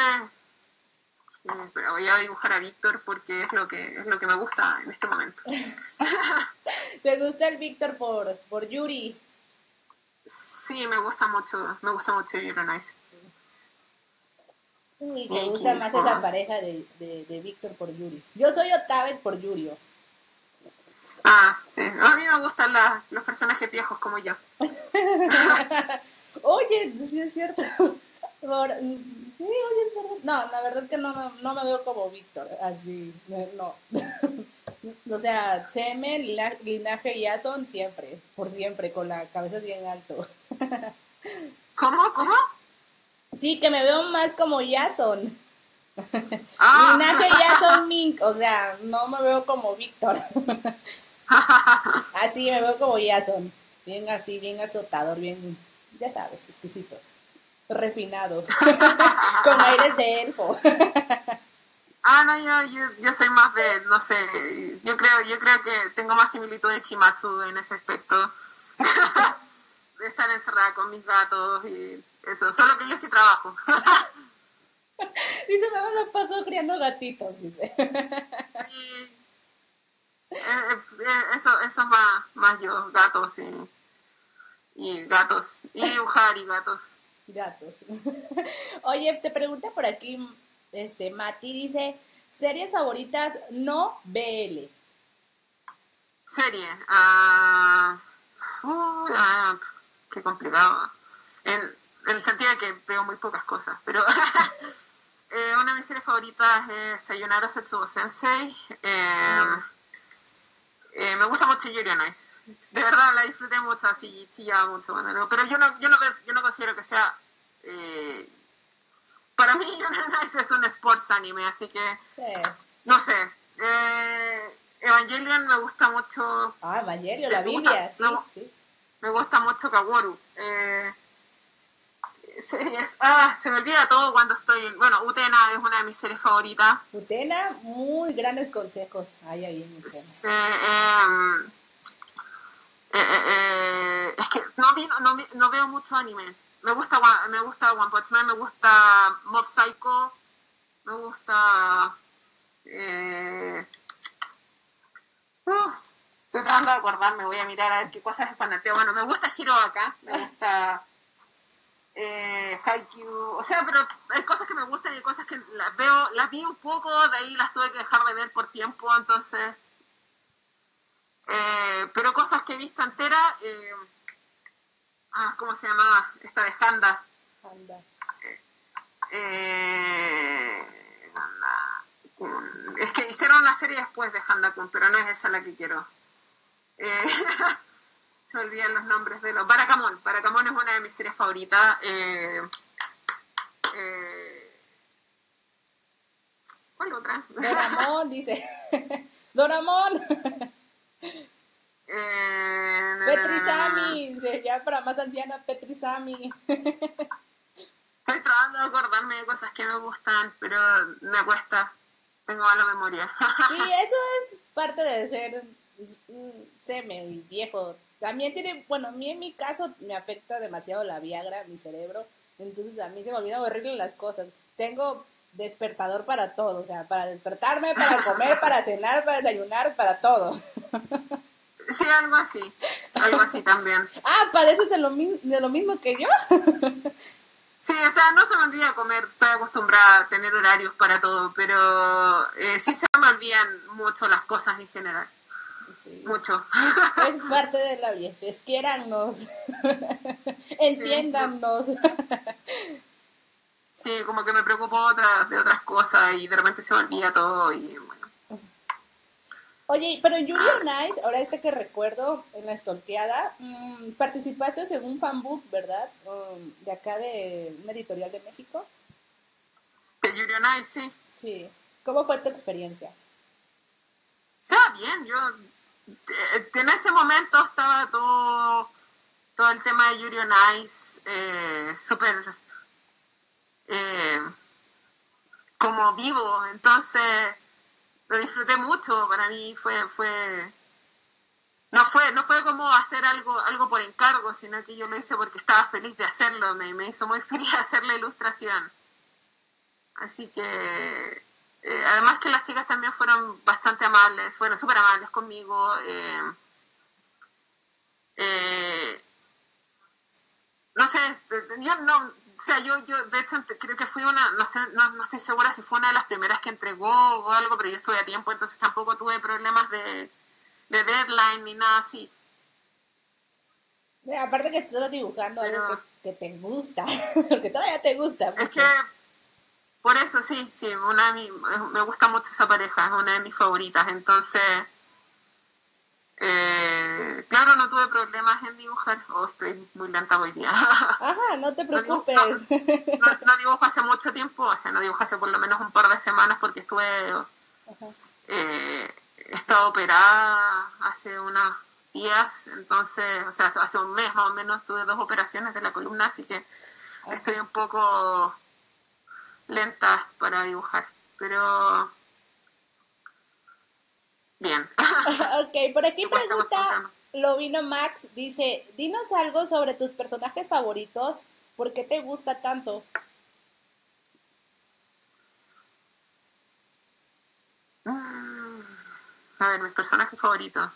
eh, pero voy a dibujar a Víctor porque es lo que es lo que me gusta en este momento.
¿Te gusta el Víctor por, por Yuri?
Sí, me gusta mucho, me gusta mucho Yuri Nice.
Sí, te gusta más esa pareja de, de, de Víctor por Yuri. Yo soy Otávez por Yurio.
Ah, sí. A mí me gustan la, los personajes viejos como yo.
Oye, sí es cierto. Por, sí, oye. No, la verdad que no, no, no me veo como Víctor, así, no. o sea, Seme, linaje y Jason siempre, por siempre, con la cabeza bien alto.
¿Cómo? ¿Cómo?
Sí, que me veo más como Jason.
Ah.
Linaje Jason Mink, o sea, no me veo como Víctor. así me veo como Jason. Bien así, bien azotador, bien, ya sabes, exquisito. Refinado. Con aires de elfo.
Ah, no, yo, yo, yo, soy más de, no sé, yo creo, yo creo que tengo más similitud de Chimatsu en ese aspecto. de estar encerrada con mis gatos y eso, solo que yo sí trabajo.
dice, me lo paso criando gatitos, dice.
sí. Eh, eh, eso, eso es más, más yo, gatos y, y gatos. Y dibujar y gatos.
Gatos. Oye, te pregunta por aquí, este, Mati dice, series favoritas no BL.
Serie. ah uh, ah, qué complicado. En, en, el sentido de que veo muy pocas cosas, pero eh, una de mis series favoritas es Sayonara Setsugo Sensei. Eh, eh, me gusta mucho Yuri on Ice. De verdad la disfruté mucho, así chillaba mucho. Bueno, pero yo no, yo no, yo no considero que sea. Eh, para mí, Yuri on Ice es un sports anime, así que.
Sí.
No sé. Eh, Evangelion me gusta mucho.
Ah, Evangelion, la Biblia, sí,
me,
sí.
Me gusta mucho Kaworu. Eh, series. Ah, se me olvida todo cuando estoy. Bueno, Utena es una de mis series favoritas.
Utena, muy grandes consejos hay ahí en Utena.
Sí, eh, eh, es que no, no, no, veo mucho anime. Me gusta, me gusta One Punch Man, me gusta Mob Psycho, me gusta. Eh, uh, estoy tratando de acordarme, voy a mirar a ver qué cosas es fanateo. Bueno, me gusta Hiro acá, me gusta eh, Haikyuu, o sea, pero hay cosas que me gustan y hay cosas que las veo, las vi un poco, de ahí las tuve que dejar de ver por tiempo, entonces, eh, pero cosas que he visto entera, eh, ah, ¿cómo se llamaba? Esta de Handa.
Handa.
Eh, es que hicieron una serie después de Handa Kun, pero no es esa la que quiero. Se olvidan los nombres de los. Baracamón. Baracamón es una de mis series favoritas. Eh, eh, ¿Cuál otra?
Doramón, dice. Doramón.
Eh,
Petrisami. Ya para más anciana, Petrisami.
Estoy tratando de acordarme de cosas que me gustan, pero me cuesta. Tengo mala memoria.
sí, eso es parte de ser seme y viejo. También tiene, bueno, a mí en mi caso me afecta demasiado la Viagra, mi cerebro. Entonces a mí se me olvidan horrible las cosas. Tengo despertador para todo, o sea, para despertarme, para comer, para cenar, para desayunar, para todo.
Sí, algo así, algo así también.
Ah, ¿padeces de lo, de lo mismo que yo?
Sí, o sea, no se me olvida comer, estoy acostumbrada a tener horarios para todo, pero eh, sí se me olvidan mucho las cosas en general. Mucho.
Es parte de la viejez, quiérannos, entiéndanos.
Sí, como que me preocupo de otras cosas y de repente se me olvida todo y bueno.
Oye, pero Yuri Nice, ahora este que recuerdo en la estorqueada, mm, participaste en un fanbook, ¿verdad? Um, de acá de una editorial de México.
De Yuri Nice, sí.
Sí. ¿Cómo fue tu experiencia?
O sea, bien, yo en ese momento estaba todo, todo el tema de Yuri Nice eh, súper eh, como vivo, entonces lo disfruté mucho, para mí fue, fue, no fue, no fue como hacer algo, algo por encargo, sino que yo lo hice porque estaba feliz de hacerlo, me, me hizo muy feliz hacer la ilustración. Así que, eh, además que las chicas también fueron bastante amables, fueron súper amables conmigo. Eh, eh, no sé, yo no, o sea, yo, yo de hecho creo que fui una, no sé, no, no, estoy segura si fue una de las primeras que entregó o algo, pero yo estuve a tiempo, entonces tampoco tuve problemas de, de deadline ni nada así.
Aparte que estás dibujando algo que, te gusta, porque todavía te gusta.
Es que, por eso sí, sí, una de me gusta mucho esa pareja, es una de mis favoritas, entonces eh, claro, no tuve problemas en dibujar. Oh, estoy muy lenta hoy día.
Ajá, no te preocupes.
No, dibujo hace mucho tiempo, o sea, no dibujo hace por lo menos un par de semanas porque estuve. Eh, he estado operada hace unos días, entonces, o sea, hace un mes más o menos tuve dos operaciones de la columna, así que estoy un poco lenta para dibujar. Pero Bien.
ok, por aquí pregunta Lovino Max, dice, dinos algo sobre tus personajes favoritos, ¿por qué te gusta tanto?
Mm, a ver, mis personajes favoritos.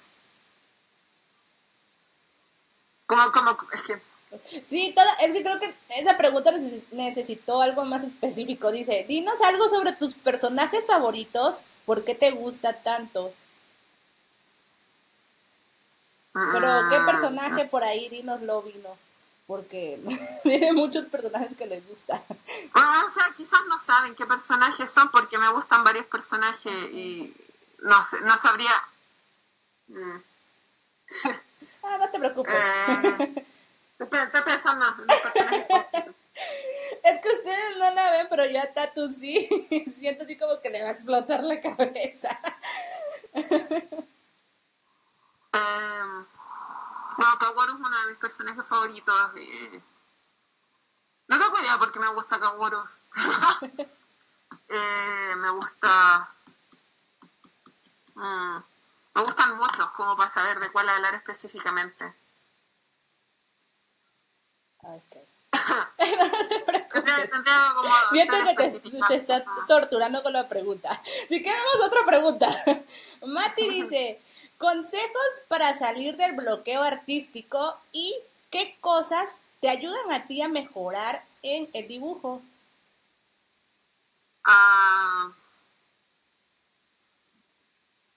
¿Cómo, cómo? Es que...
Sí, toda, es que creo que esa pregunta necesitó algo más específico. Dice, dinos algo sobre tus personajes favoritos, ¿por qué te gusta tanto? Pero, ¿qué ah, personaje por ahí, dinoslo, vino? Porque tiene muchos personajes que les gusta.
Ah, o sea, quizás no saben qué personajes son porque me gustan varios personajes y no, sé, no sabría...
Mm. ah, no te preocupes.
Eh, estoy, pensando en los personajes
Es que ustedes no la ven, pero yo a Tatu sí. Siento así como que le va a explotar la cabeza.
Um, no, Kaworu es uno de mis personajes favoritos. No tengo idea porque me gusta Kaworu. eh, me gusta... Mm, me gustan muchos, como para saber de cuál hablar específicamente.
Ok. como Siento que te, te estás torturando con la pregunta. Si quedamos otra pregunta. Mati dice, Consejos para salir del bloqueo artístico y qué cosas te ayudan a ti a mejorar en el dibujo.
Ah,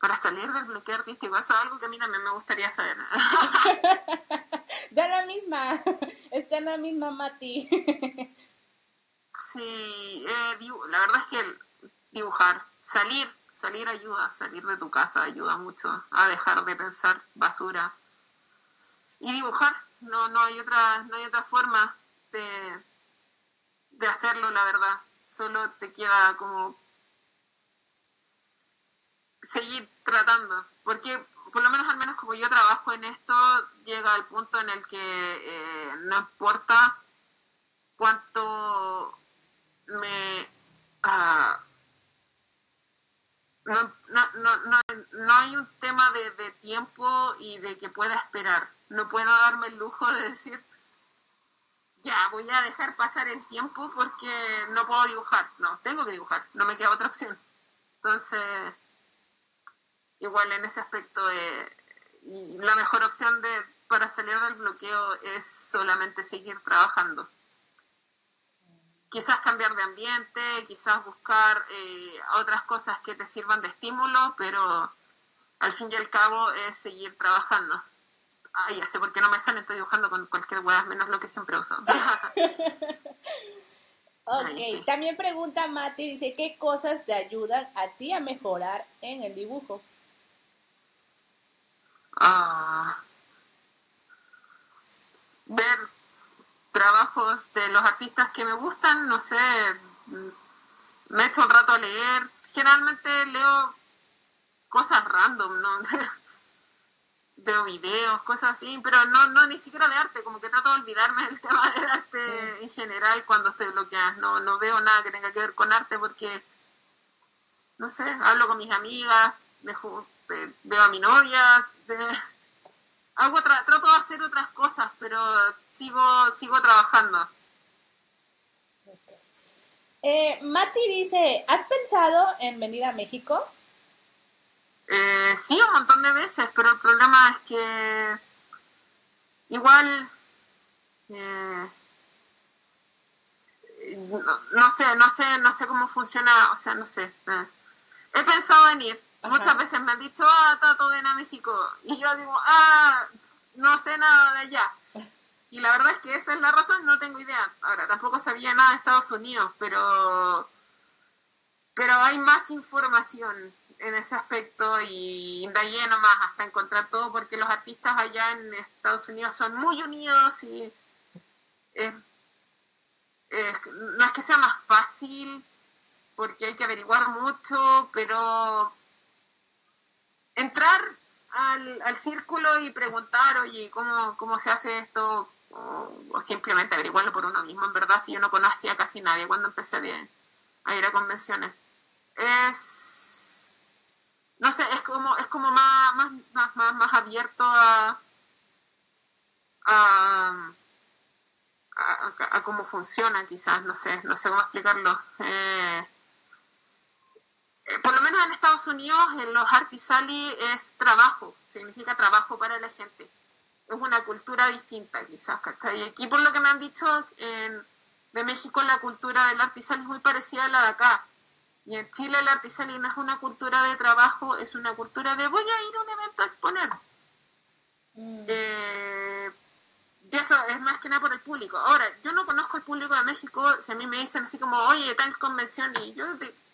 para salir del bloqueo artístico, eso es algo que a mí también me gustaría saber.
da la misma, está en la misma Mati.
sí, eh, la verdad es que dibujar, salir salir ayuda, salir de tu casa ayuda mucho a dejar de pensar basura y dibujar. No, no hay otra, no hay otra forma de, de hacerlo, la verdad. Solo te queda como seguir tratando, porque por lo menos al menos como yo trabajo en esto, llega al punto en el que eh, no importa cuánto me uh, no, no, no, no, hay un tema de, tiempo y de que pueda esperar. No puedo darme el lujo de decir, ya, voy a dejar pasar el tiempo porque no puedo dibujar. No, tengo que dibujar, no me queda otra opción. Entonces, igual en ese aspecto, eh, y la mejor opción de, para salir del bloqueo es solamente seguir trabajando. Quizás cambiar de ambiente, quizás buscar eh, otras cosas que te sirvan de estímulo, pero al fin y al cabo es seguir trabajando. Ay, ya sé por qué no me sale, estoy dibujando con cualquier hueá, menos lo que siempre uso.
ok, también pregunta Mati, dice, ¿qué cosas te ayudan a ti a mejorar en el dibujo?
Ah, ver trabajos de los artistas que me gustan, no sé, me hecho un rato a leer. Generalmente leo cosas random, ¿no? Veo videos, cosas así, pero no, no ni siquiera de arte, como que trato de olvidarme del tema del arte en general cuando estoy bloqueada. No, no veo nada que tenga que ver con arte porque, no sé, hablo con mis amigas, me, veo a mi novia, hago trato de hacer otras cosas, pero sigo, sigo trabajando.
Eh, Mati dice, ¿has pensado en venir a México?
Eh, sí, un montón de veces, pero el problema es que igual eh, no, sé, no sé, no sé cómo funciona, o sea, no sé. Eh. He pensado en ir, Muchas veces me han dicho, ah, Tato, ven a México. Y yo digo, ah, no sé nada de allá. Y la verdad es que esa es la razón, no tengo idea. Ahora, tampoco sabía nada de Estados Unidos, pero, pero hay más información en ese aspecto y de ahí nomás hasta encontrar todo, porque los artistas allá en Estados Unidos son muy unidos y no es que sea más fácil, porque hay que averiguar mucho, pero entrar al, al, círculo y preguntar, oye, ¿cómo, cómo se hace esto? O, simplemente averiguarlo por uno mismo. En verdad, si yo no conocía casi nadie cuando empecé a, ir a convenciones. Es. No sé, es como, es como más, más, más, más abierto a, a, a, cómo funciona, quizás, no sé, no sé cómo explicarlo. Eh, por lo menos en Estados Unidos, en los artisali es trabajo, significa trabajo para la gente. Es una cultura distinta, quizás, ¿cachai? Aquí, por lo que me han dicho, en, de México la cultura del artisali es muy parecida a la de acá. Y en Chile el artisali no es una cultura de trabajo, es una cultura de voy a ir a un evento a exponer. Mm. Eh, y eso es más que nada por el público. Ahora, yo no conozco el público de México, si a mí me dicen así como, oye, tal convención, y yo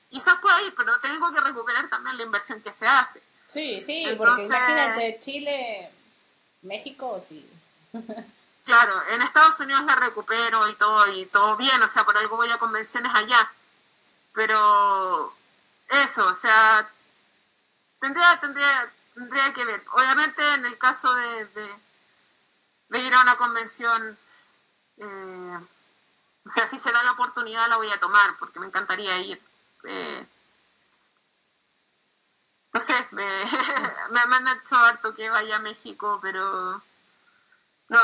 quizás pueda ir, pero tengo que recuperar también la inversión que se hace.
Sí, sí, porque imagínate, Chile, México, sí.
claro, en Estados Unidos la recupero y todo, y todo bien, o sea, por algo voy a convenciones allá. Pero eso, o sea, tendría, tendría, tendría que ver. Obviamente en el caso de, de, ir a una convención, eh, o sea, si se da la oportunidad la voy a tomar, porque me encantaría ir eh, no sé, me, me, han hecho harto que vaya a México, pero no,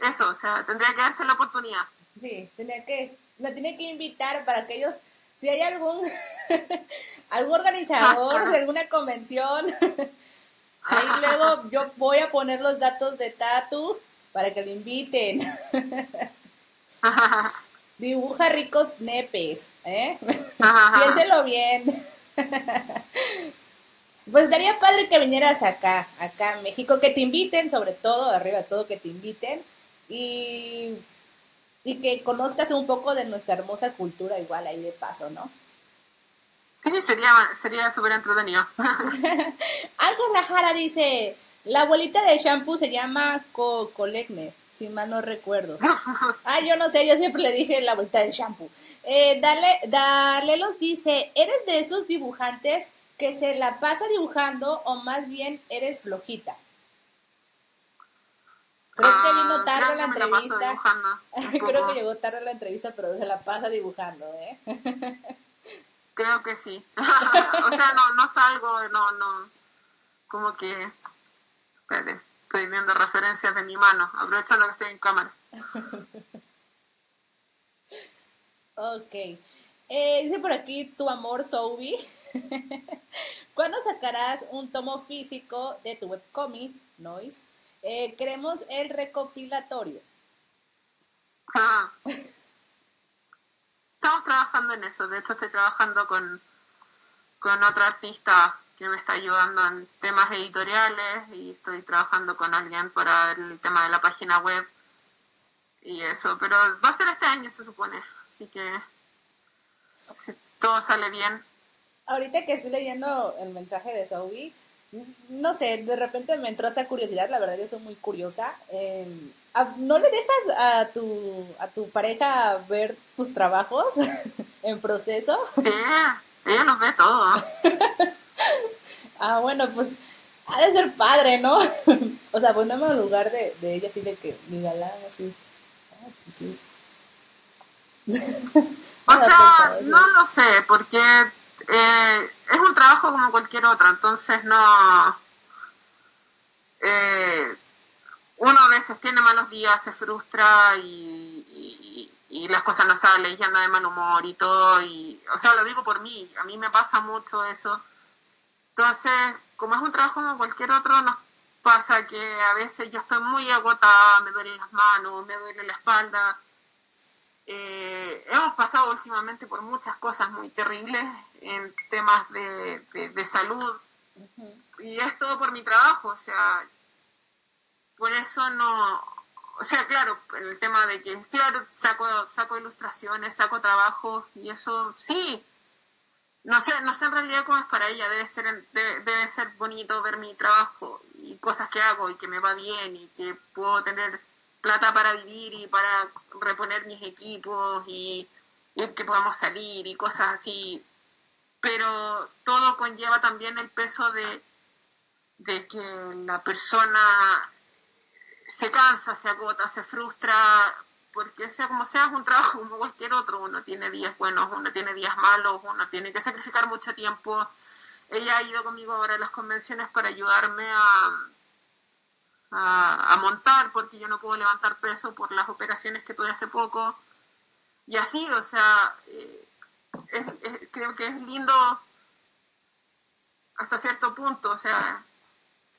eso, o sea, tendría que darse la oportunidad.
Sí, tendría que, la tiene que invitar para que ellos, si hay algún, algún organizador de alguna convención, ahí luego yo voy a poner los datos de Tatu para que lo inviten. Dibuja ricos nepes, ¿eh? Piénselo bien. pues estaría padre que vinieras acá, acá en México, que te inviten, sobre todo, arriba todo, que te inviten y, y que conozcas un poco de nuestra hermosa cultura igual ahí de paso, ¿no?
Sí, sería sería súper entretenido.
Ángel Jara dice, la abuelita de shampoo se llama Co Colegne si mal no recuerdo. Ah, yo no sé, yo siempre le dije la vuelta del shampoo. Eh, dale, dale los dice, ¿eres de esos dibujantes que se la pasa dibujando o más bien eres flojita? Creo que vino ah, tarde la entrevista. creo que llegó tarde la entrevista, pero se la pasa dibujando, ¿eh?
creo que sí. o sea, no, no salgo, no, no. Como que. Espérate. Estoy viendo referencias de mi mano, aprovechando que estoy en cámara.
ok. Eh, dice por aquí tu amor, Sobi. ¿Cuándo sacarás un tomo físico de tu webcomic, Noise. Eh, queremos el recopilatorio.
Ah. Estamos trabajando en eso. De hecho, estoy trabajando con, con otro artista que me está ayudando en temas editoriales y estoy trabajando con alguien para el tema de la página web y eso. Pero va a ser este año, se supone. Así que si todo sale bien.
Ahorita que estoy leyendo el mensaje de Zoe, no sé, de repente me entró esa curiosidad, la verdad yo soy muy curiosa. Eh, ¿No le dejas a tu, a tu pareja ver tus trabajos en proceso?
Sí, ella los ve todo.
ah, bueno, pues ha de ser padre, ¿no? o sea, ponerme al lugar de, de ella así de que mi galán así. Ah, pues sí.
o sea, no lo sé, porque eh, es un trabajo como cualquier otro, entonces no... Eh, uno a veces tiene malos días, se frustra y, y, las cosas no salen y anda de mal humor y todo. Y, o sea, lo digo por mí, a mí me pasa mucho eso. Entonces, como es un trabajo como cualquier otro, nos pasa que a veces yo estoy muy agotada, me duelen las manos, me duele la espalda. Eh, hemos pasado últimamente por muchas cosas muy terribles en temas de, de, salud y es todo por mi trabajo, o sea, por eso no, o sea, claro, el tema de que, claro, saco, saco ilustraciones, saco trabajo y eso sí, no sé, no sé en realidad cómo es para ella, debe ser, debe, ser bonito ver mi trabajo y cosas que hago y que me va bien y que puedo tener plata para vivir y para reponer mis equipos y, y que podamos salir y cosas así, pero todo conlleva también el peso de, de que la persona se cansa, se agota, se frustra, porque sea como sea, es un trabajo como cualquier otro, uno tiene días buenos, uno tiene días malos, uno tiene que sacrificar mucho tiempo. Ella ha ido conmigo ahora a las convenciones para ayudarme a, a, montar, porque yo no puedo levantar peso por las operaciones que tuve hace poco. Y así, o sea, eh, creo que es lindo hasta cierto punto, o sea,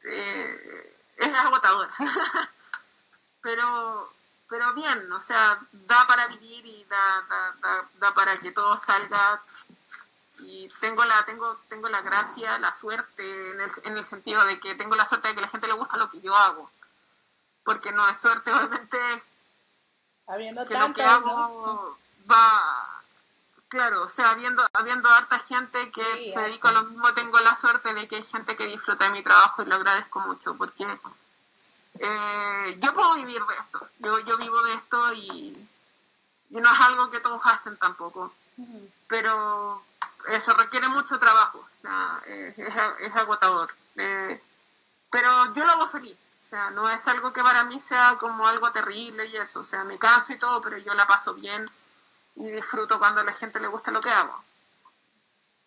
eh, es agotador. pero pero bien, o sea, da para vivir y da, da, da, para que todo salga. Y tengo la tengo tengo la gracia, la suerte en el, en el sentido de que tengo la suerte de que la gente le gusta lo que yo hago. Porque no es suerte obviamente
Habiendo
que lo que hago va claro, o sea, habiendo habiendo harta gente que se dedica a lo mismo, tengo la suerte de que hay gente que disfruta de mi trabajo y lo agradezco mucho porque eh, yo puedo vivir de esto, yo, yo vivo de esto y, no es algo que todos hacen tampoco, pero eso requiere mucho trabajo, es, agotador, eh, pero yo lo hago feliz, o sea, no es algo que para mí sea como algo terrible y eso, o sea, me canso y todo, pero yo la paso bien y disfruto cuando a la gente le gusta lo que hago.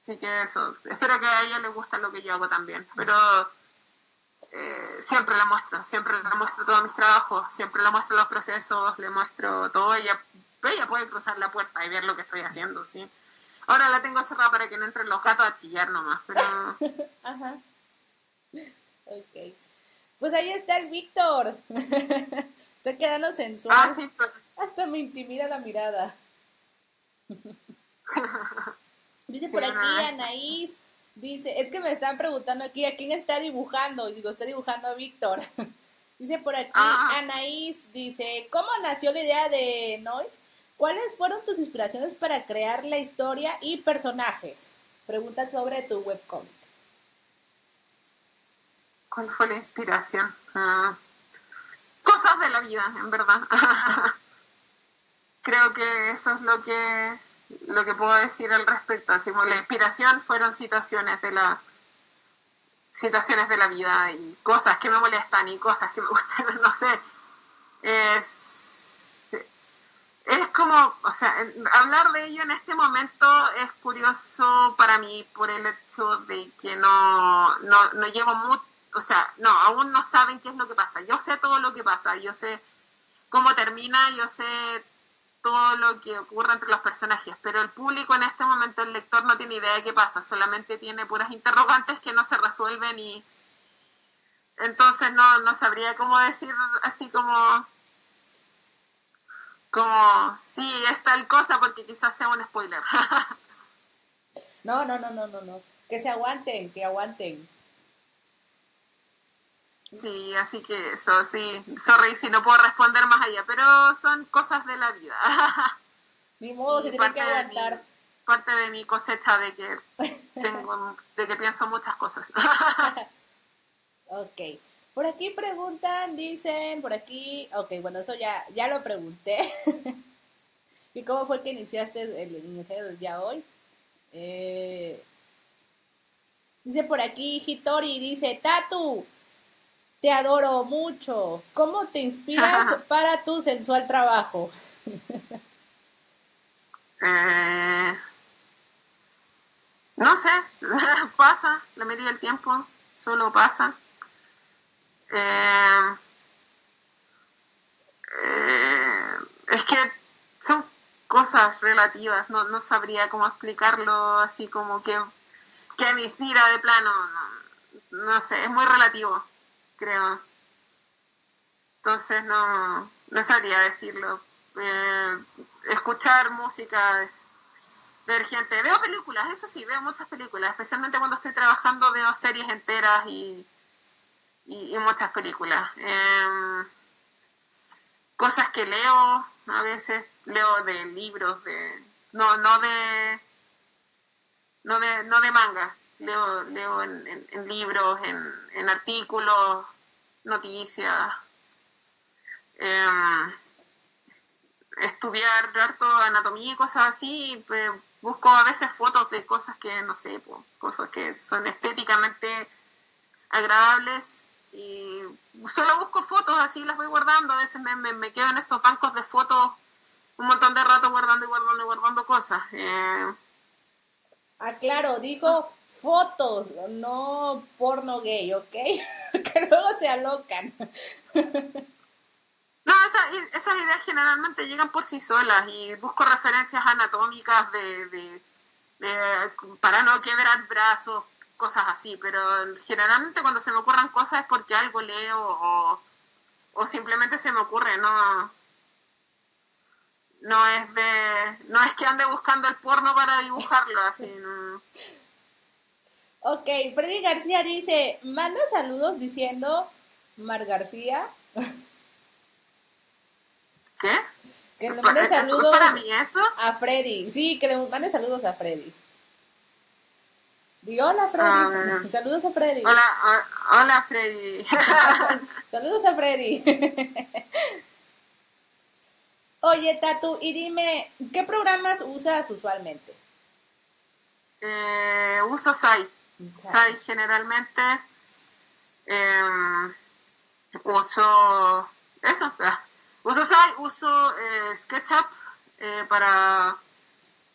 Así que eso, espero que a ella le guste lo que yo hago también, pero eh, siempre la muestro, siempre le muestro todos mis trabajos, siempre le muestro los procesos, le muestro todo. Ella, ella puede cruzar la puerta y ver lo que estoy haciendo, ¿sí? Ahora la tengo cerrada para que no entren los gatos a chillar nomás, pero...
Ajá. Ok. Pues ahí está el Víctor. está quedando sensual.
Ah, sí,
Hasta me intimida la mirada. Dice por aquí Anaís, Dice, es que me están preguntando aquí a quién está dibujando. Y digo, está dibujando a Víctor. dice por aquí, ah. Anaís, dice, ¿cómo nació la idea de Noise? ¿Cuáles fueron tus inspiraciones para crear la historia y personajes? Pregunta sobre tu webcomic.
¿Cuál fue la inspiración? Ah, cosas de la vida, en verdad. Creo que eso es lo que lo que puedo decir al respecto. Así como la inspiración fueron situaciones de la situaciones de la vida y cosas que me molestan y cosas que me gustan, no sé. Es, es como, o sea, hablar de ello en este momento es curioso para mí por el hecho de que no, no, no llevo mucho, o sea, no, aún no saben qué es lo que pasa. Yo sé todo lo que pasa, yo sé cómo termina, yo sé todo lo que ocurre entre los personajes, pero el público en este momento, el lector no tiene idea de qué pasa, solamente tiene puras interrogantes que no se resuelven y entonces no, no sabría cómo decir así como como sí es tal cosa porque quizás sea un spoiler.
no, no, no, no, no, no. Que se aguanten, que aguanten.
Sí, así que eso, sí, sorry si no puedo responder más allá, pero son cosas de la vida.
Ni modo, se tiene que aguantar.
parte de mi cosecha de que tengo, de que pienso muchas cosas.
ok. Por aquí preguntan, dicen, por aquí, ok, bueno, eso ya, ya lo pregunté. ¿Y cómo fue que iniciaste el ingeniero ya hoy? Eh, dice por aquí Hitori, dice, Tatu, te adoro mucho. ¿Cómo te inspiras para tu sensual trabajo?
Eh, no sé, pasa, la mayoría del tiempo, solo pasa. Eh, eh, es que son cosas relativas, no, no sabría cómo explicarlo así como que, que me inspira de plano, no sé, es muy relativo creo. Entonces no, no sabría decirlo. Eh, escuchar música, ver gente. Veo películas, eso sí, veo muchas películas, especialmente cuando estoy trabajando veo series enteras y, y, muchas películas. Em, cosas que leo, a veces leo de libros, de no, no de no de, no de manga, leo, leo en, libros, en, en, artículos, noticias, em, estudiar harto anatomía y cosas así, pues, busco a veces fotos de cosas que, no sé, cosas que son estéticamente agradables y solo busco fotos así las voy guardando, a veces me, me, quedo en estos bancos de fotos un montón de rato guardando y guardando y guardando cosas. Eh,
ah, claro, digo fotos, no porno gay, ¿ok? que luego se alocan.
No, esas ideas generalmente llegan por sí solas y busco referencias anatómicas de, para no quebrar brazos, cosas así, pero generalmente cuando se me ocurran cosas es porque algo leo o, o simplemente se me ocurre, no no es de no es que ande buscando el porno para dibujarlo así no
Ok, Freddy García dice, manda saludos diciendo Mar García.
¿Qué?
Que le mande saludos
para mí eso?
a Freddy. Sí, que le mande saludos a Freddy. Di hola Freddy. saludos a Freddy.
Hola, hola Freddy.
saludos a Freddy. Oye, Tatu, y dime, ¿qué programas usas usualmente?
Eh, uso Sai. SAI generalmente em, uso eso, ah, uso SAI, uso eh, SketchUp eh, para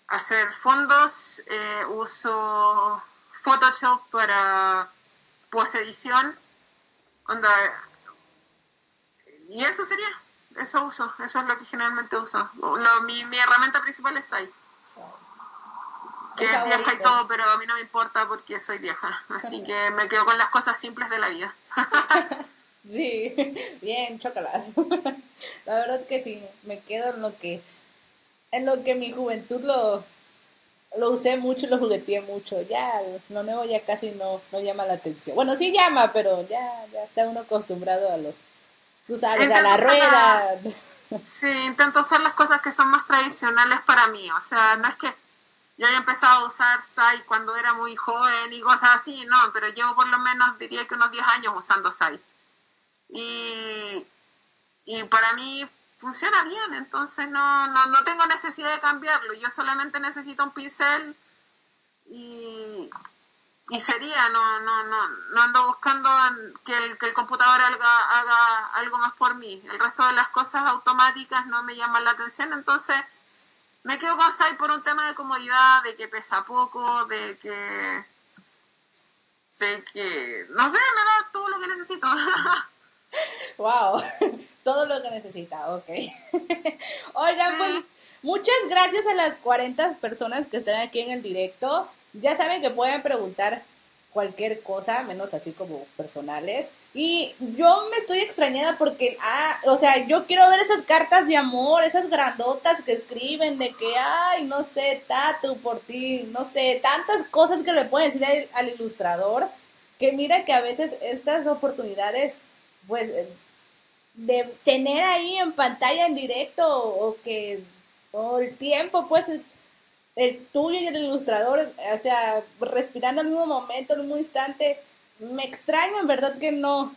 hacer fondos, eh, uso Photoshop para post edición, y eso sería, eso uso, eso es lo que generalmente uso. mi, mi herramienta principal es SAI que es vieja y todo, pero a mí no me importa porque soy vieja. Así que me quedo con las cosas simples de la vida.
sí, bien, chócalas. la verdad que sí, me quedo en lo que en lo que mi juventud lo, lo usé mucho y lo jugueteé mucho. Ya, lo nuevo ya casi no, no llama la atención. Bueno, sí llama, pero ya, ya está uno acostumbrado a lo, tú sabes, a la rueda.
Sí, intento hacer las cosas que son más tradicionales para mí. O sea, no es que yo había empezado a usar SAI cuando era muy joven y cosas así, no, pero llevo por lo menos, diría que unos 10 años usando SAI. Y, y para mí funciona bien, entonces no, no, no tengo necesidad de cambiarlo, yo solamente necesito un pincel y, y sería, no, no, no, no ando buscando que el, que el computador haga, haga algo más por mí, el resto de las cosas automáticas no me llaman la atención, entonces me quedo con Sai por un tema de comodidad, de que pesa poco, de que. de que. no sé, me da todo lo que necesito.
wow, todo lo que necesita, ok. Oigan, pues Muchas gracias a las 40 personas que están aquí en el directo. Ya saben que pueden preguntar cualquier cosa, menos así como personales. Y yo me estoy extrañada porque, ah, o sea, yo quiero ver esas cartas de amor, esas grandotas que escriben de que, ay, no sé, tatu por ti, no sé, tantas cosas que le pueden decir al, ilustrador, que mira que a veces estas oportunidades, pues, de tener ahí en pantalla en directo o que, o el tiempo, pues, el tuyo y el ilustrador, o sea, respirando al mismo momento, en mismo instante, me extraña en verdad que no,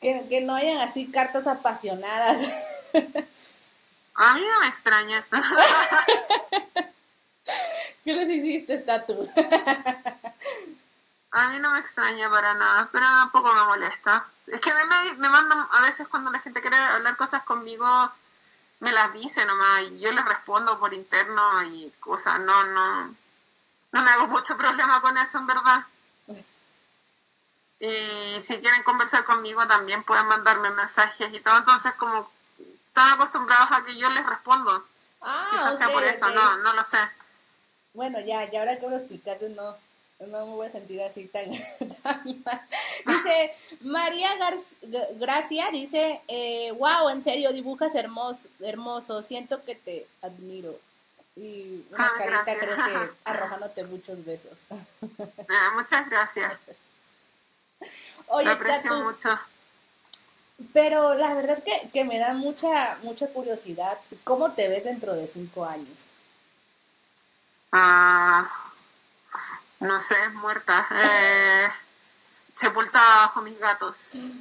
que, no hayan así cartas apasionadas.
A mí no me extraña.
¿Qué les hiciste, Statu?
A mí no me extraña para nada, pero tampoco me molesta. Es que me, me mandan, a veces cuando la gente quiere hablar cosas conmigo, me las dice nomás y yo les respondo por interno y cosas, no, no, no me hago mucho problema con eso en verdad. Y si quieren conversar conmigo también pueden mandarme mensajes y todo, entonces como están acostumbrados a que yo les respondo.
Ah,
Quizás sea por eso, no, no lo sé.
Bueno, ya, ya ahora que me lo explicaste, no, no me voy a sentir así tan, mal. Dice María Gracia, dice, eh, wow, en serio, dibujas hermoso, hermoso, siento que te admiro. Y una ah, carita creo que arrojándote muchos besos.
Ah, muchas gracias. Oye, aprecio mucho.
Pero la verdad que, que me da mucha, mucha curiosidad, ¿cómo te ves dentro de cinco años?
Ah, no sé, muerta. Eh, sepultada bajo mis gatos.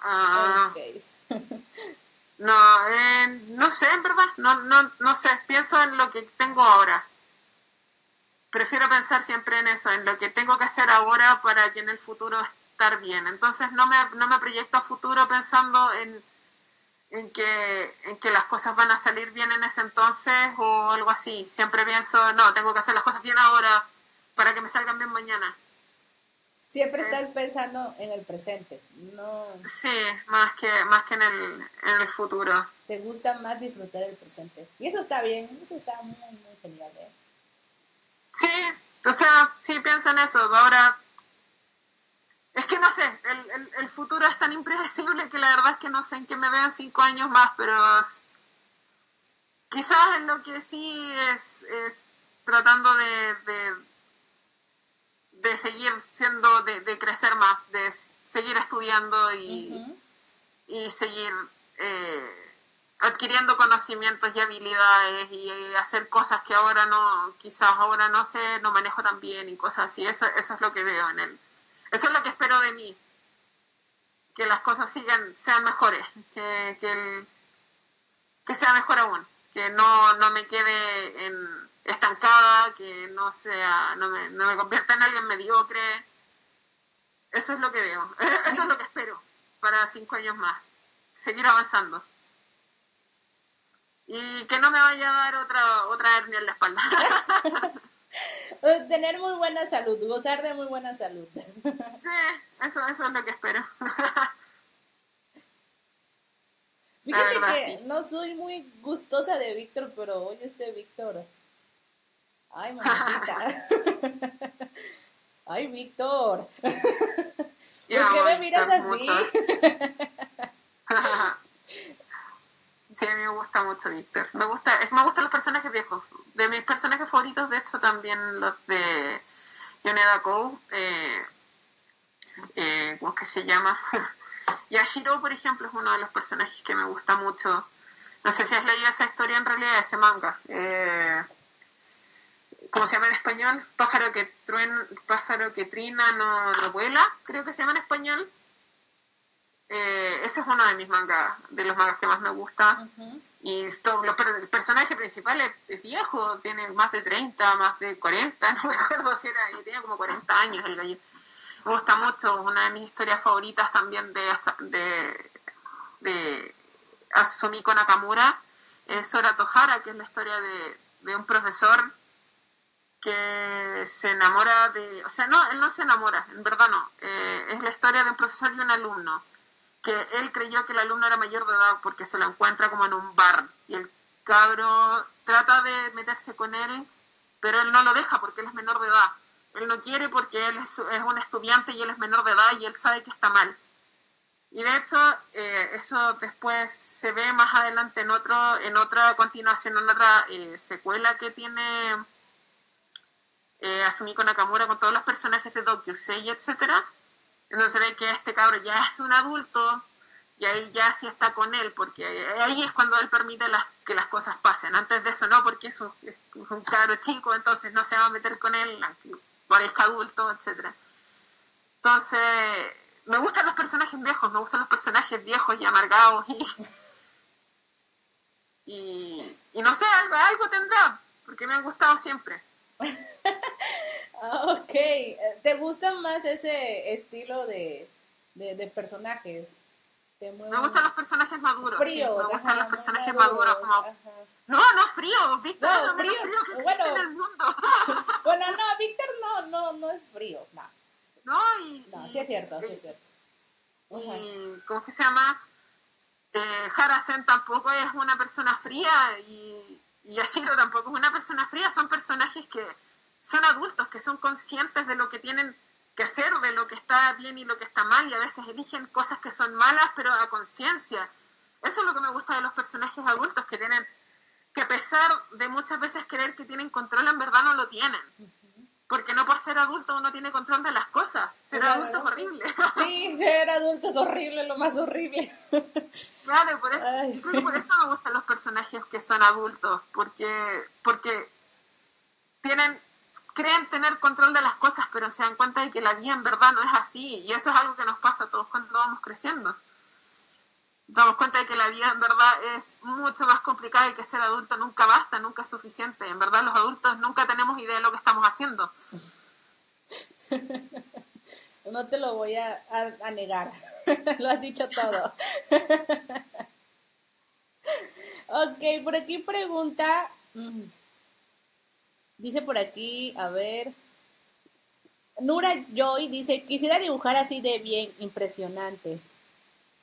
Ah, no, eh, no sé, en verdad. No, no, no sé. Pienso en lo que tengo ahora. Prefiero pensar siempre en eso, en lo que tengo que hacer ahora para que en el futuro estar bien. Entonces no me, no me proyecto a futuro pensando en, en, que, en que las cosas van a salir bien en ese entonces o algo así. Siempre pienso, no, tengo que hacer las cosas bien ahora para que me salgan bien mañana.
Siempre eh. estás pensando en el presente, no...
Sí, más que, más que en, el, en el futuro.
Te gusta más disfrutar del presente. Y eso está bien, eso está muy, muy genial, ¿eh?
Sí, o sea, sí pienso en eso. Ahora, es que no sé, el, el, el, futuro es tan impredecible que la verdad es que no sé en qué me vean cinco años más, pero quizás en lo que sí es, es tratando de de seguir siendo, de, crecer más, de seguir estudiando y, y seguir eh, adquiriendo conocimientos y habilidades y hacer cosas que ahora no, quizás ahora no sé, no manejo tan bien y cosas así. Eso, eso es lo que veo en él. Eso es lo que espero de mí. Que las cosas sigan, sean mejores, que, que, que sea mejor aún, que no, no me quede en estancada, que no sea, no me, no me convierta en alguien mediocre. Eso es lo que veo, eso es lo que espero para cinco años más, seguir avanzando. Y que no me vaya a dar otra, otra hernia en la espalda.
Tener muy buena salud, gozar de muy buena salud.
sí, eso, eso es lo que espero.
Fíjate que no soy muy gustosa de Víctor, pero hoy este Víctor Ay, mamacita. Ay, Víctor. ¿Por qué me miras así?
Sí, a mí me gusta mucho Víctor. Me gusta, es, me gustan los personajes viejos. De mis personajes favoritos, de hecho, también los de Yoneda Kou. Eh, eh, ¿Cómo es que se llama? Yashiro, por ejemplo, es uno de los personajes que me gusta mucho. No sé si has leído esa historia en realidad, ese manga. Eh, ¿cómo se llama en español? Pájaro que pájaro que trina no, vuela, creo que se llama en español. Eh, ese es uno de mis mangas, de los mangas que más me gusta. Y esto, el personaje principal es, viejo, tiene más de 30, más de 40, no me acuerdo si era, tenía como 40 años el gallo. Me gusta mucho, una de mis historias favoritas también de, de, de Asumiko Nakamura es Sora Tohara, que es la historia de, de un profesor que se enamora de, o sea, no, él no se enamora, en verdad no, eh, es la historia de un profesor y un alumno, que él creyó que el alumno era mayor de edad porque se lo encuentra como en un bar y él cabro trata de meterse con él, pero él no lo deja porque él es menor de edad. Él no quiere porque él es, un estudiante y él es menor de edad y él sabe que está mal. Y de hecho, eh, eso después se ve más adelante en otro, en otra continuación, en otra eh, secuela que tiene eh, Asumiko Nakamura con todos los personajes de Dokyusei, etcétera. Entonces se ve que este cabro ya es un adulto, y ahí ya sí está con él, porque ahí es cuando él permite que las cosas pasen. Antes de eso no, porque es un, cabro chico, entonces no se va a meter con él, aunque parezca adulto, etc. Entonces, me gustan los personajes viejos, me gustan los personajes viejos y amargados y, y, no sé, algo, algo tendrá, porque me han gustado siempre.
ok, ¿te gusta más ese estilo de, de personajes?
Me gustan los personajes maduros. Fríos, me gustan los personajes maduros. como... No, no frío. Víctor no, es lo frío, frío que bueno, existe en el mundo.
bueno, no, Víctor no, no, no es frío. No,
no y.
No, sí es cierto, sí es cierto.
Y, ¿cómo que se llama? Eh, Harasen tampoco es una persona fría y, y Yashiro tampoco es una persona fría. Son personajes que son adultos, que son conscientes de lo que tienen que hacer de lo que está bien y lo que está mal y a veces eligen cosas que son malas pero a conciencia. Eso es lo que me gusta de los personajes adultos que tienen que a pesar de muchas veces creer que tienen control en verdad no lo tienen. Porque no por ser adulto uno tiene control de las cosas. Ser adulto es horrible.
Sí, ser adulto es horrible, lo más horrible.
Claro, por eso, por eso me gustan los personajes que son adultos, porque, porque tienen creen tener control de las cosas, pero se dan cuenta de que la vida en verdad no es así. Y eso es algo que nos pasa a todos cuando vamos creciendo. Damos cuenta de que la vida en verdad es mucho más complicada y que ser adulto nunca basta, nunca es suficiente. En verdad los adultos nunca tenemos idea de lo que estamos haciendo.
No te lo voy a, negar. lo has dicho todo. ok, por aquí pregunta... Mm, Dice por aquí, a ver. Nura Joy dice, quisiera dibujar así de bien, impresionante.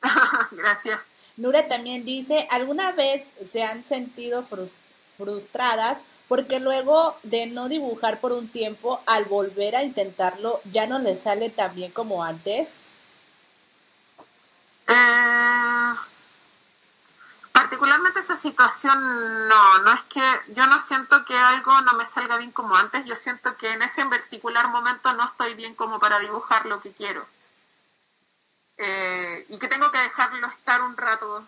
Gracias.
Nura también dice, ¿alguna vez se han sentido frustradas porque luego de no dibujar por un tiempo, al volver a intentarlo, ya no les sale tan bien como antes?
Eh, particularmente esa situación no, no es que yo no siento que algo no me salga bien como antes, yo siento que en ese particular momento no estoy bien como para dibujar lo que quiero. Eh, y que tengo que dejarlo estar un rato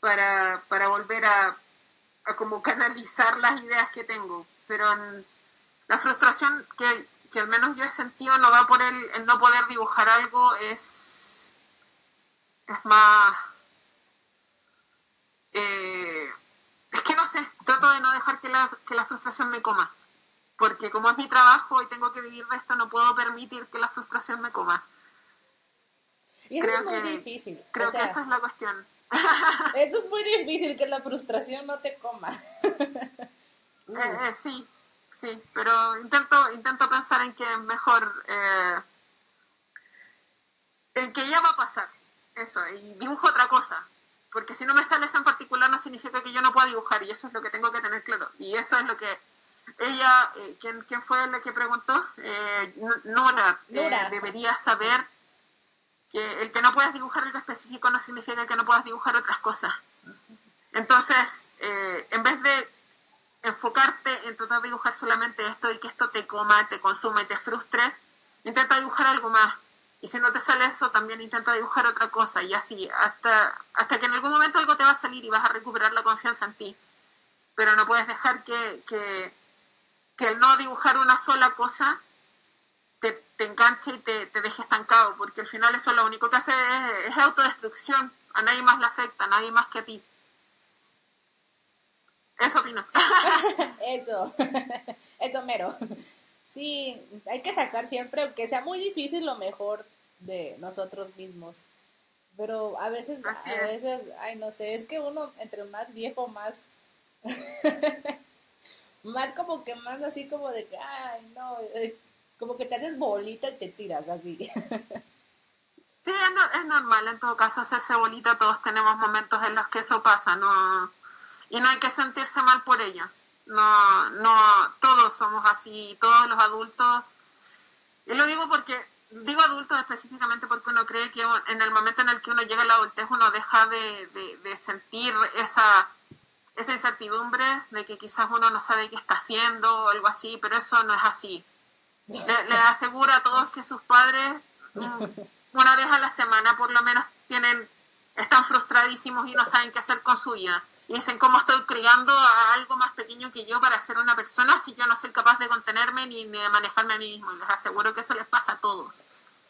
para, volver a, como canalizar las ideas que tengo. Pero la frustración que, al menos yo he sentido no va por el, el no poder dibujar algo, es, es más eh, es que no sé, trato de no dejar que la, que la frustración me coma, porque como es mi trabajo y tengo que vivir de esto, no puedo permitir que la frustración me coma.
Y creo es muy que, difícil.
Creo que esa es la cuestión.
Eso es muy difícil, que la frustración no te coma.
Eh, eh, sí, sí, pero intento, intento pensar en que mejor, en que ya va a pasar, eso, y dibujo otra cosa, porque si no me sale eso en particular no significa que yo no pueda dibujar y eso es lo que tengo que tener claro. Y eso es lo que ella, eh, ¿quién, fue la que preguntó? Eh, Nora, eh, debería saber que el que no puedas dibujar algo específico no significa que no puedas dibujar otras cosas. Entonces, eh, en vez de enfocarte en tratar de dibujar solamente esto y que esto te coma, te consuma y te frustre, intenta dibujar algo más y si no te sale eso, también intenta dibujar otra cosa y así, hasta, hasta que en algún momento algo te va a salir y vas a recuperar la confianza en ti. Pero no puedes dejar que, que, el no dibujar una sola cosa te, te enganche y te, te, deje estancado, porque al final eso lo único que hace es, autodestrucción. A nadie más le afecta, a nadie más que a ti. Eso opino.
eso, eso mero. Sí, hay que sacar siempre, aunque sea muy difícil, lo mejor de nosotros mismos. Pero a veces, a veces, ay, no sé, es que uno entre más viejo, más, más como que más así como de que, ay, no, eh, como que te haces bolita y te tiras así.
sí, es, es normal en todo caso hacerse bolita, todos tenemos momentos en los que eso pasa, no y no hay que sentirse mal por ello. No, no, todos somos así, todos los adultos. Y lo digo porque, digo adultos específicamente porque uno cree que en el momento en el que uno llega a la adultez uno deja de, de, sentir esa, esa incertidumbre de que quizás uno no sabe qué está haciendo o algo así, pero eso no es así. Le, le aseguro a todos que sus padres mm, una vez a la semana por lo menos tienen están frustradísimos y no saben qué hacer con su vida. Y dicen, ¿cómo estoy criando a algo más pequeño que yo para ser una persona si yo no soy capaz de contenerme ni de manejarme a mí mismo? Y les aseguro que eso les pasa a todos.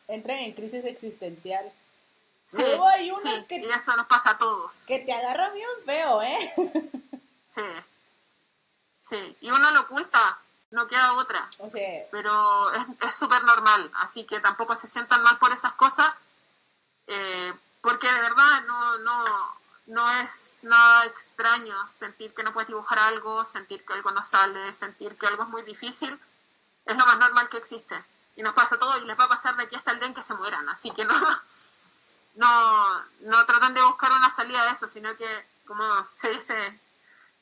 Entran en crisis existencial.
Sí, hay que, y eso nos pasa a todos.
Que te agarra bien feo, ¿eh?
sí. Sí, y uno lo oculta, no queda otra.
O sea,
pero es súper normal, así que tampoco se sientan mal por esas cosas. Eh, porque de verdad no, no, no es nada extraño sentir que no puedes dibujar algo, sentir que algo no sale, sentir que algo es muy difícil, es lo más normal que existe. Y nos pasa todo y les va a pasar de aquí hasta el día en que se mueran, así que no, no, no tratan de buscar una salida de eso, sino que, como se dice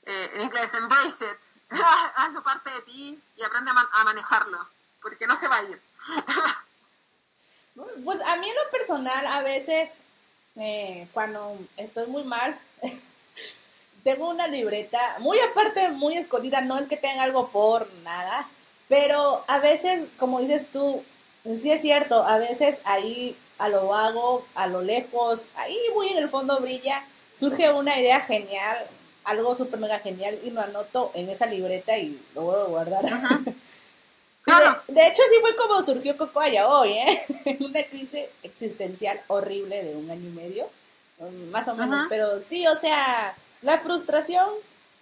eh, en inglés, embrace it, hazlo parte de ti y aprende a manejarlo, porque no se va a ir.
Pues a mí en lo personal a veces eh, cuando estoy muy mal, tengo una libreta, muy aparte, muy escondida, no es que tenga algo por nada, pero a veces, como dices tú, sí es cierto, a veces ahí a lo vago, a lo lejos, ahí muy en el fondo brilla, surge una idea genial, algo súper mega genial y lo anoto en esa libreta y lo voy a guardar. De, hecho, sí fue como surgió Cocoaya hoy, ¿eh? Una crisis existencial horrible de un año y medio, um, más o menos. Pero sí, o sea, la frustración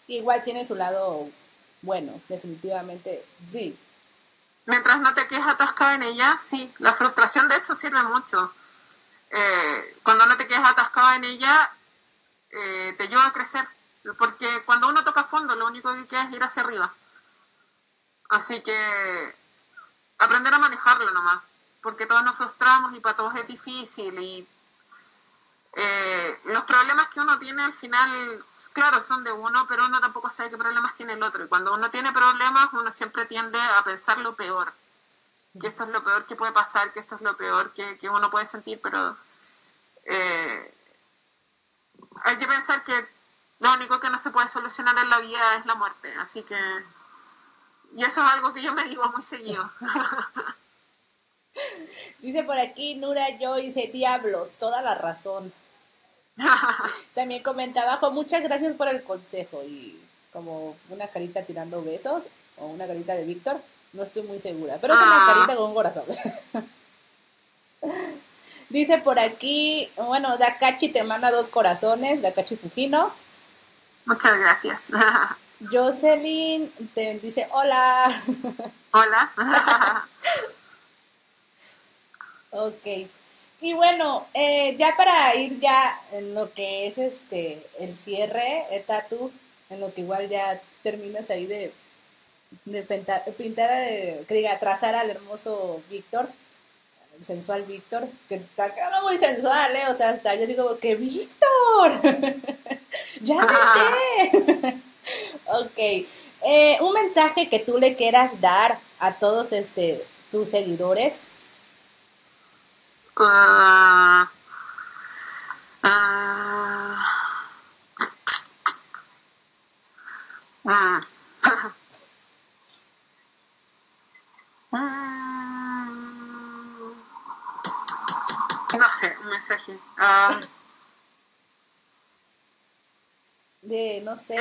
igual tiene su lado bueno, definitivamente sí.
Mientras no te quedes atascado en ella, sí. La frustración, de hecho, sirve mucho. Eh, cuando no te quedes atascado en ella, eh, te ayuda a crecer. Porque cuando uno toca fondo, lo único que queda es ir hacia arriba. Así que aprender a manejarlo nomás, porque todos nos frustramos y para todos es difícil y eh, los problemas que uno tiene al final, claro, son de uno, pero uno tampoco sabe qué problemas tiene el otro. Y cuando uno tiene problemas, uno siempre tiende a pensar lo peor, que esto es lo peor que puede pasar, que esto es lo peor que, uno puede sentir, pero eh, hay que pensar que lo único que no se puede solucionar en la vida es la muerte. Así que y eso es algo que yo me digo muy seguido.
Dice por aquí Nura yo dice diablos, toda la razón. También comenta abajo, muchas gracias por el consejo y como una carita tirando besos o una carita de Víctor, no estoy muy segura, pero es una ah. carita con un corazón. Dice por aquí, bueno, Dakachi te manda dos corazones, Dakachi Fujino.
Muchas gracias.
Jocelyn te dice hola.
Hola.
ok. Y bueno, eh, ya para ir ya en lo que es este el cierre, el tatu, en lo que igual ya terminas ahí de, de pintar, pintar de, que diga, trazar al hermoso Víctor, el sensual Víctor, que está quedando muy sensual, ¿eh? O sea, hasta yo digo que Víctor, ya vete. ok. Eh, un mensaje que tú le quieras dar a todos este tus seguidores.
Uh, no sé, un mensaje. Ah,
de, no sé,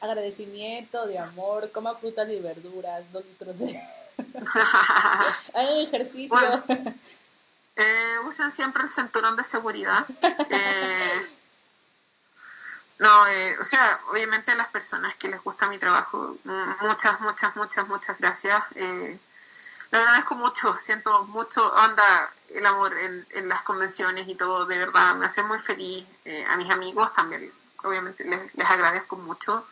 agradecimiento, de amor, coma frutas y verduras, dos litros de... Hagan ejercicio.
eh, usen siempre el cinturón de seguridad. Eh, no, eh, o sea, obviamente las personas que les gusta mi trabajo, muchas, muchas, muchas, muchas gracias. Eh, lo agradezco mucho, siento mucho onda el amor en, en, las convenciones y todo, de verdad, me hace muy feliz. Eh, a mis amigos también obviamente les, agradezco mucho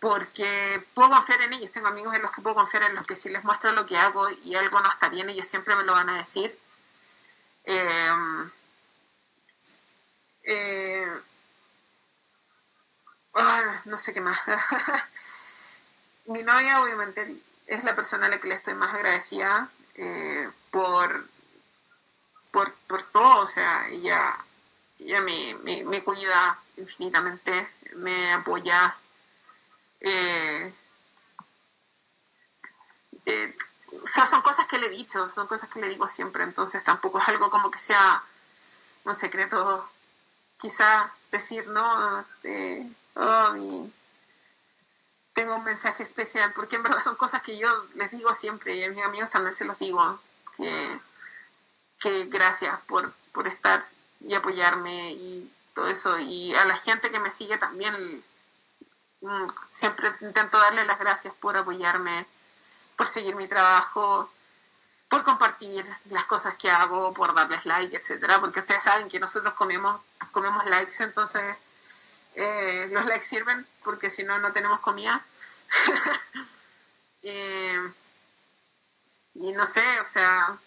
porque puedo confiar en ellos, tengo amigos en los que puedo confiar, en los que si les muestro lo que hago y algo no está bien, ellos siempre me lo van a decir. Eh, ah, no sé qué más. Mi novia, obviamente, es la persona a la que le estoy más agradecida eh, por, por, por, todo. O sea, ella, ella me, me, cuida infinitamente, me apoya. Eh, eh, o sea, son cosas que le he dicho, son cosas que le digo siempre, entonces tampoco es algo como que sea un secreto, quizá decir, no, oh, tengo un mensaje especial, porque en verdad son cosas que yo les digo siempre y a mis amigos también se los digo, que, que gracias por, por estar y apoyarme y todo eso, y a la gente que me sigue también, mm, siempre intento darle las gracias por apoyarme por seguir mi trabajo, por compartir las cosas que hago, por darles like, etcétera, porque ustedes saben que nosotros comemos, comemos likes, entonces eh, los likes sirven porque si no, no tenemos comida. Eh, y no sé, o sea,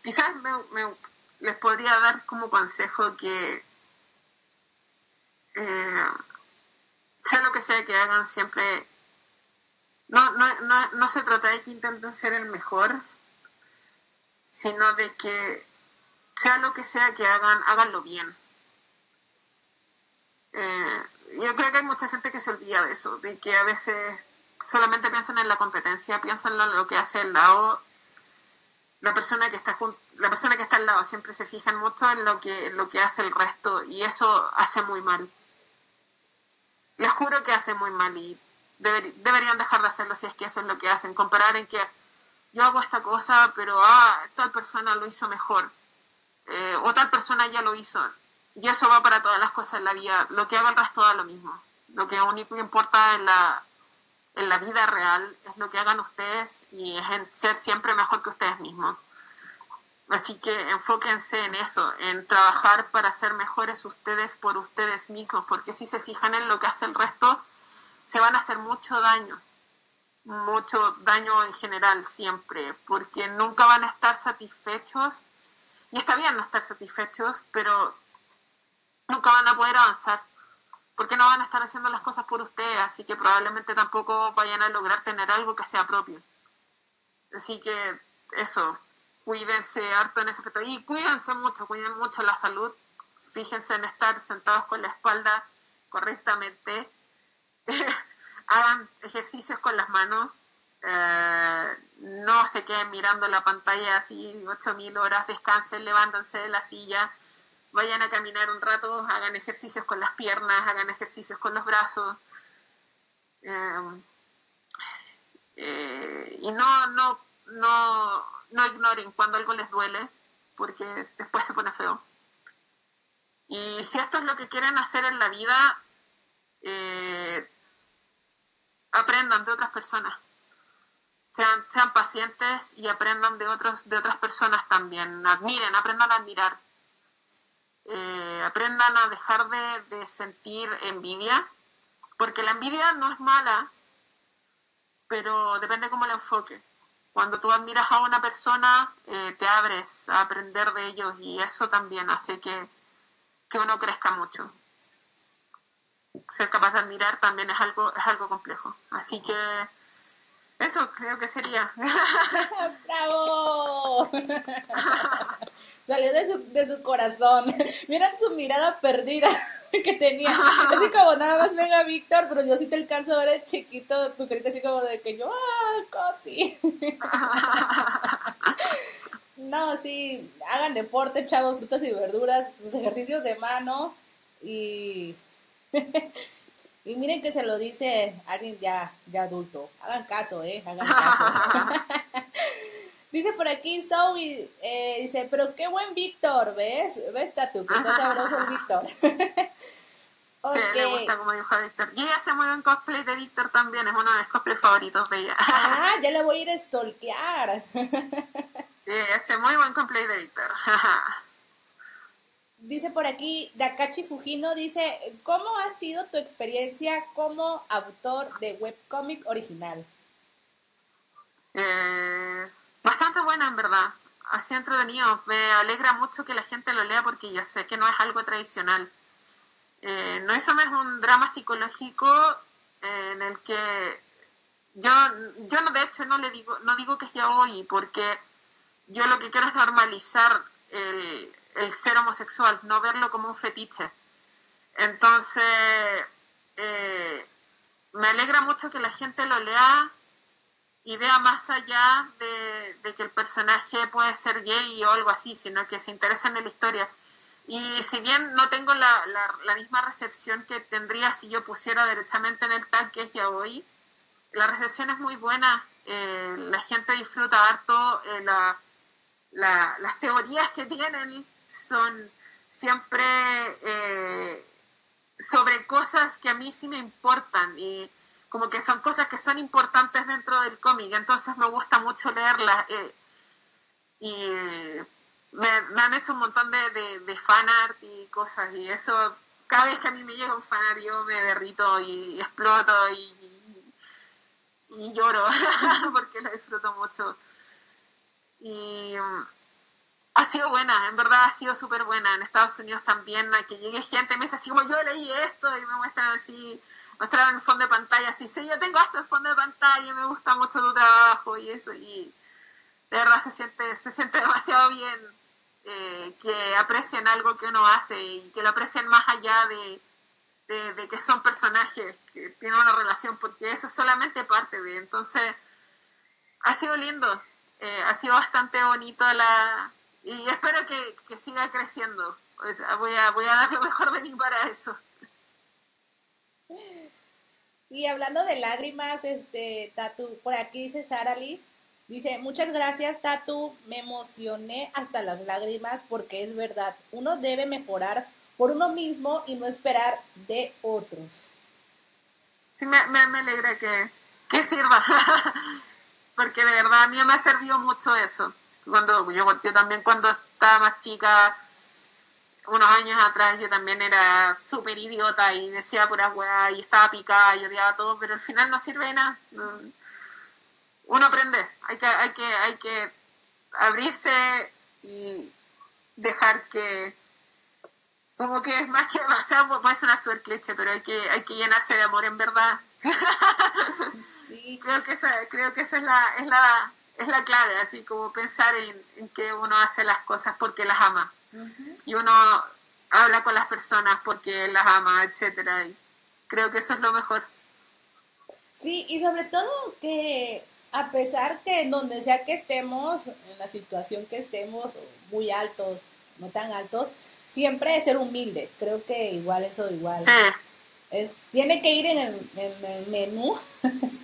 quizás les podría dar como consejo que eh, sea lo que sea que hagan, siempre no, no, no, no se trata de que intenten ser el mejor, sino de que sea lo que sea que hagan, háganlo bien. Eh, yo creo que hay mucha gente que se olvida de eso, de que a veces solamente piensan en la competencia, piensan en lo que hace el lado, la persona que está la persona que está al lado siempre se fijan mucho en lo que lo que hace el resto y eso hace muy mal. Les juro que hace muy mal y deberían dejar de hacerlo si es que eso es lo que hacen. Comparar en que yo hago esta cosa, pero ah, tal persona lo hizo mejor. Eh, o tal persona ya lo hizo. Y eso va para todas las cosas en la vida. Lo que haga el resto da lo mismo. Lo que único que importa en la, en la vida real es lo que hagan ustedes y es en ser siempre mejor que ustedes mismos. Así que enfóquense en eso, en trabajar para ser mejores ustedes por ustedes mismos, porque si se fijan en lo que hace el resto, se van a hacer mucho daño, mucho daño en general siempre, porque nunca van a estar satisfechos, y está bien no estar satisfechos, pero nunca van a poder avanzar, porque no van a estar haciendo las cosas por ustedes, así que probablemente tampoco vayan a lograr tener algo que sea propio. Así que eso, cuídense harto en ese aspecto, y cuídense mucho, cuiden mucho la salud, fíjense en estar sentados con la espalda correctamente, hagan ejercicios con las manos, eh, no se queden mirando la pantalla así 8.000 horas, descansen, levántense de la silla, vayan a caminar un rato, hagan ejercicios con las piernas, hagan ejercicios con los brazos. Eh, eh, y no, no, no, no ignoren cuando algo les duele, porque después se pone feo. Y si esto es lo que quieren hacer en la vida, eh, aprendan de otras personas. Sean, sean, pacientes y aprendan de, otros, de otras personas también. Admiren, aprendan a admirar. Eh, aprendan a dejar de, sentir envidia, porque la envidia no es mala, pero depende cómo la enfoque. Cuando tú admiras a una persona, eh, te abres a aprender de ellos y eso también hace que, que uno crezca mucho ser capaz de admirar también es algo, es algo complejo. Así que eso creo que sería.
¡Bravo! Salió de su, de su corazón. Miren su mirada perdida que tenía. Así como nada más venga Víctor, pero yo sí te alcanzo a ver el chiquito, tu carita así como de que yo, ¡ah, Coti! no, sí, hagan deporte, chavos, frutas y verduras, sus ejercicios de mano y y miren que se lo dice alguien ya, ya adulto. Hagan caso, ¿eh? Hagan caso. dice por aquí Zoe, eh, dice, pero qué buen Víctor, ¿ves? ¿Ves, Tatu? Que está sabroso el Víctor.
Sí, le gusta como dijo Víctor. Y ella hace muy buen cosplay de Víctor también, es uno de mis cosplays favoritos de ella.
ah, ya le voy a ir a stalkear.
sí, hace muy buen cosplay de Víctor.
Dice por aquí, Dakachi Fujino dice, ¿cómo ha sido tu experiencia como autor de webcomic original?
Eh, bastante buena, en verdad. Así entretenido. Me alegra mucho que la gente lo lea porque yo sé que no es algo tradicional. Eh, no es un drama psicológico eh, en el que yo, yo no, de hecho no le digo, no digo que es hoy porque yo lo que quiero es normalizar el, el ser homosexual, no verlo como un fetiche. Entonces, eh, me alegra mucho que la gente lo lea y vea más allá de, que el personaje puede ser gay o algo así, sino que se interesa en la historia. Y si bien no tengo la, misma recepción que tendría si yo pusiera directamente en el tag que es ya hoy, la recepción es muy buena, eh, la gente disfruta harto, eh, la, las teorías que tienen son siempre eh, sobre cosas que a mí sí me importan y como que son cosas que son importantes dentro del cómic, entonces me gusta mucho leerlas. Eh, y me, han hecho un montón de, de, de fan art y cosas, y eso, cada vez que a mí me llega un fan art, yo me derrito y, exploto y, y, lloro, porque lo disfruto mucho. Y ha sido buena, en verdad ha sido súper buena. En Estados Unidos también, que llegue gente y me dice así como yo leí esto y me muestran así, muestran el fondo de pantalla, así, sí, yo tengo esto en fondo de pantalla y me gusta mucho tu trabajo y eso, y de verdad se siente, se siente demasiado bien eh, que aprecien algo que uno hace y que lo aprecien más allá de, de, que son personajes que tienen una relación, porque eso es solamente parte de, entonces ha sido lindo, eh, ha sido bastante bonito la y espero que, siga creciendo. Voy a, voy a dar lo mejor de mí para eso.
Y hablando de lágrimas, este, Tatu, por aquí dice Sara Lee, dice, muchas gracias, Tatu, me emocioné hasta las lágrimas porque es verdad, uno debe mejorar por uno mismo y no esperar de otros.
Sí, me, me, alegra que, que sirva, porque de verdad a mí me ha servido mucho eso cuando yo, yo también cuando estaba más chica, unos años atrás, yo también era súper idiota y decía pura weá y estaba picada y odiaba todo, pero al final no sirve de nada. Uno aprende, hay que, hay que, hay que abrirse y dejar que como que es más que o sea, puede sonar súper cliché, pero hay que, hay que llenarse de amor en verdad. creo que esa, creo que esa es la, es la, es la clave, así como pensar en, que uno hace las cosas porque las ama. Y uno habla con las personas porque las ama, etcétera. Y creo que eso es lo mejor.
Sí, y sobre todo que a pesar que en donde sea que estemos, en la situación que estemos, muy altos, no tan altos, siempre es ser humilde. Creo que igual eso igual. tiene que ir en el, en el menú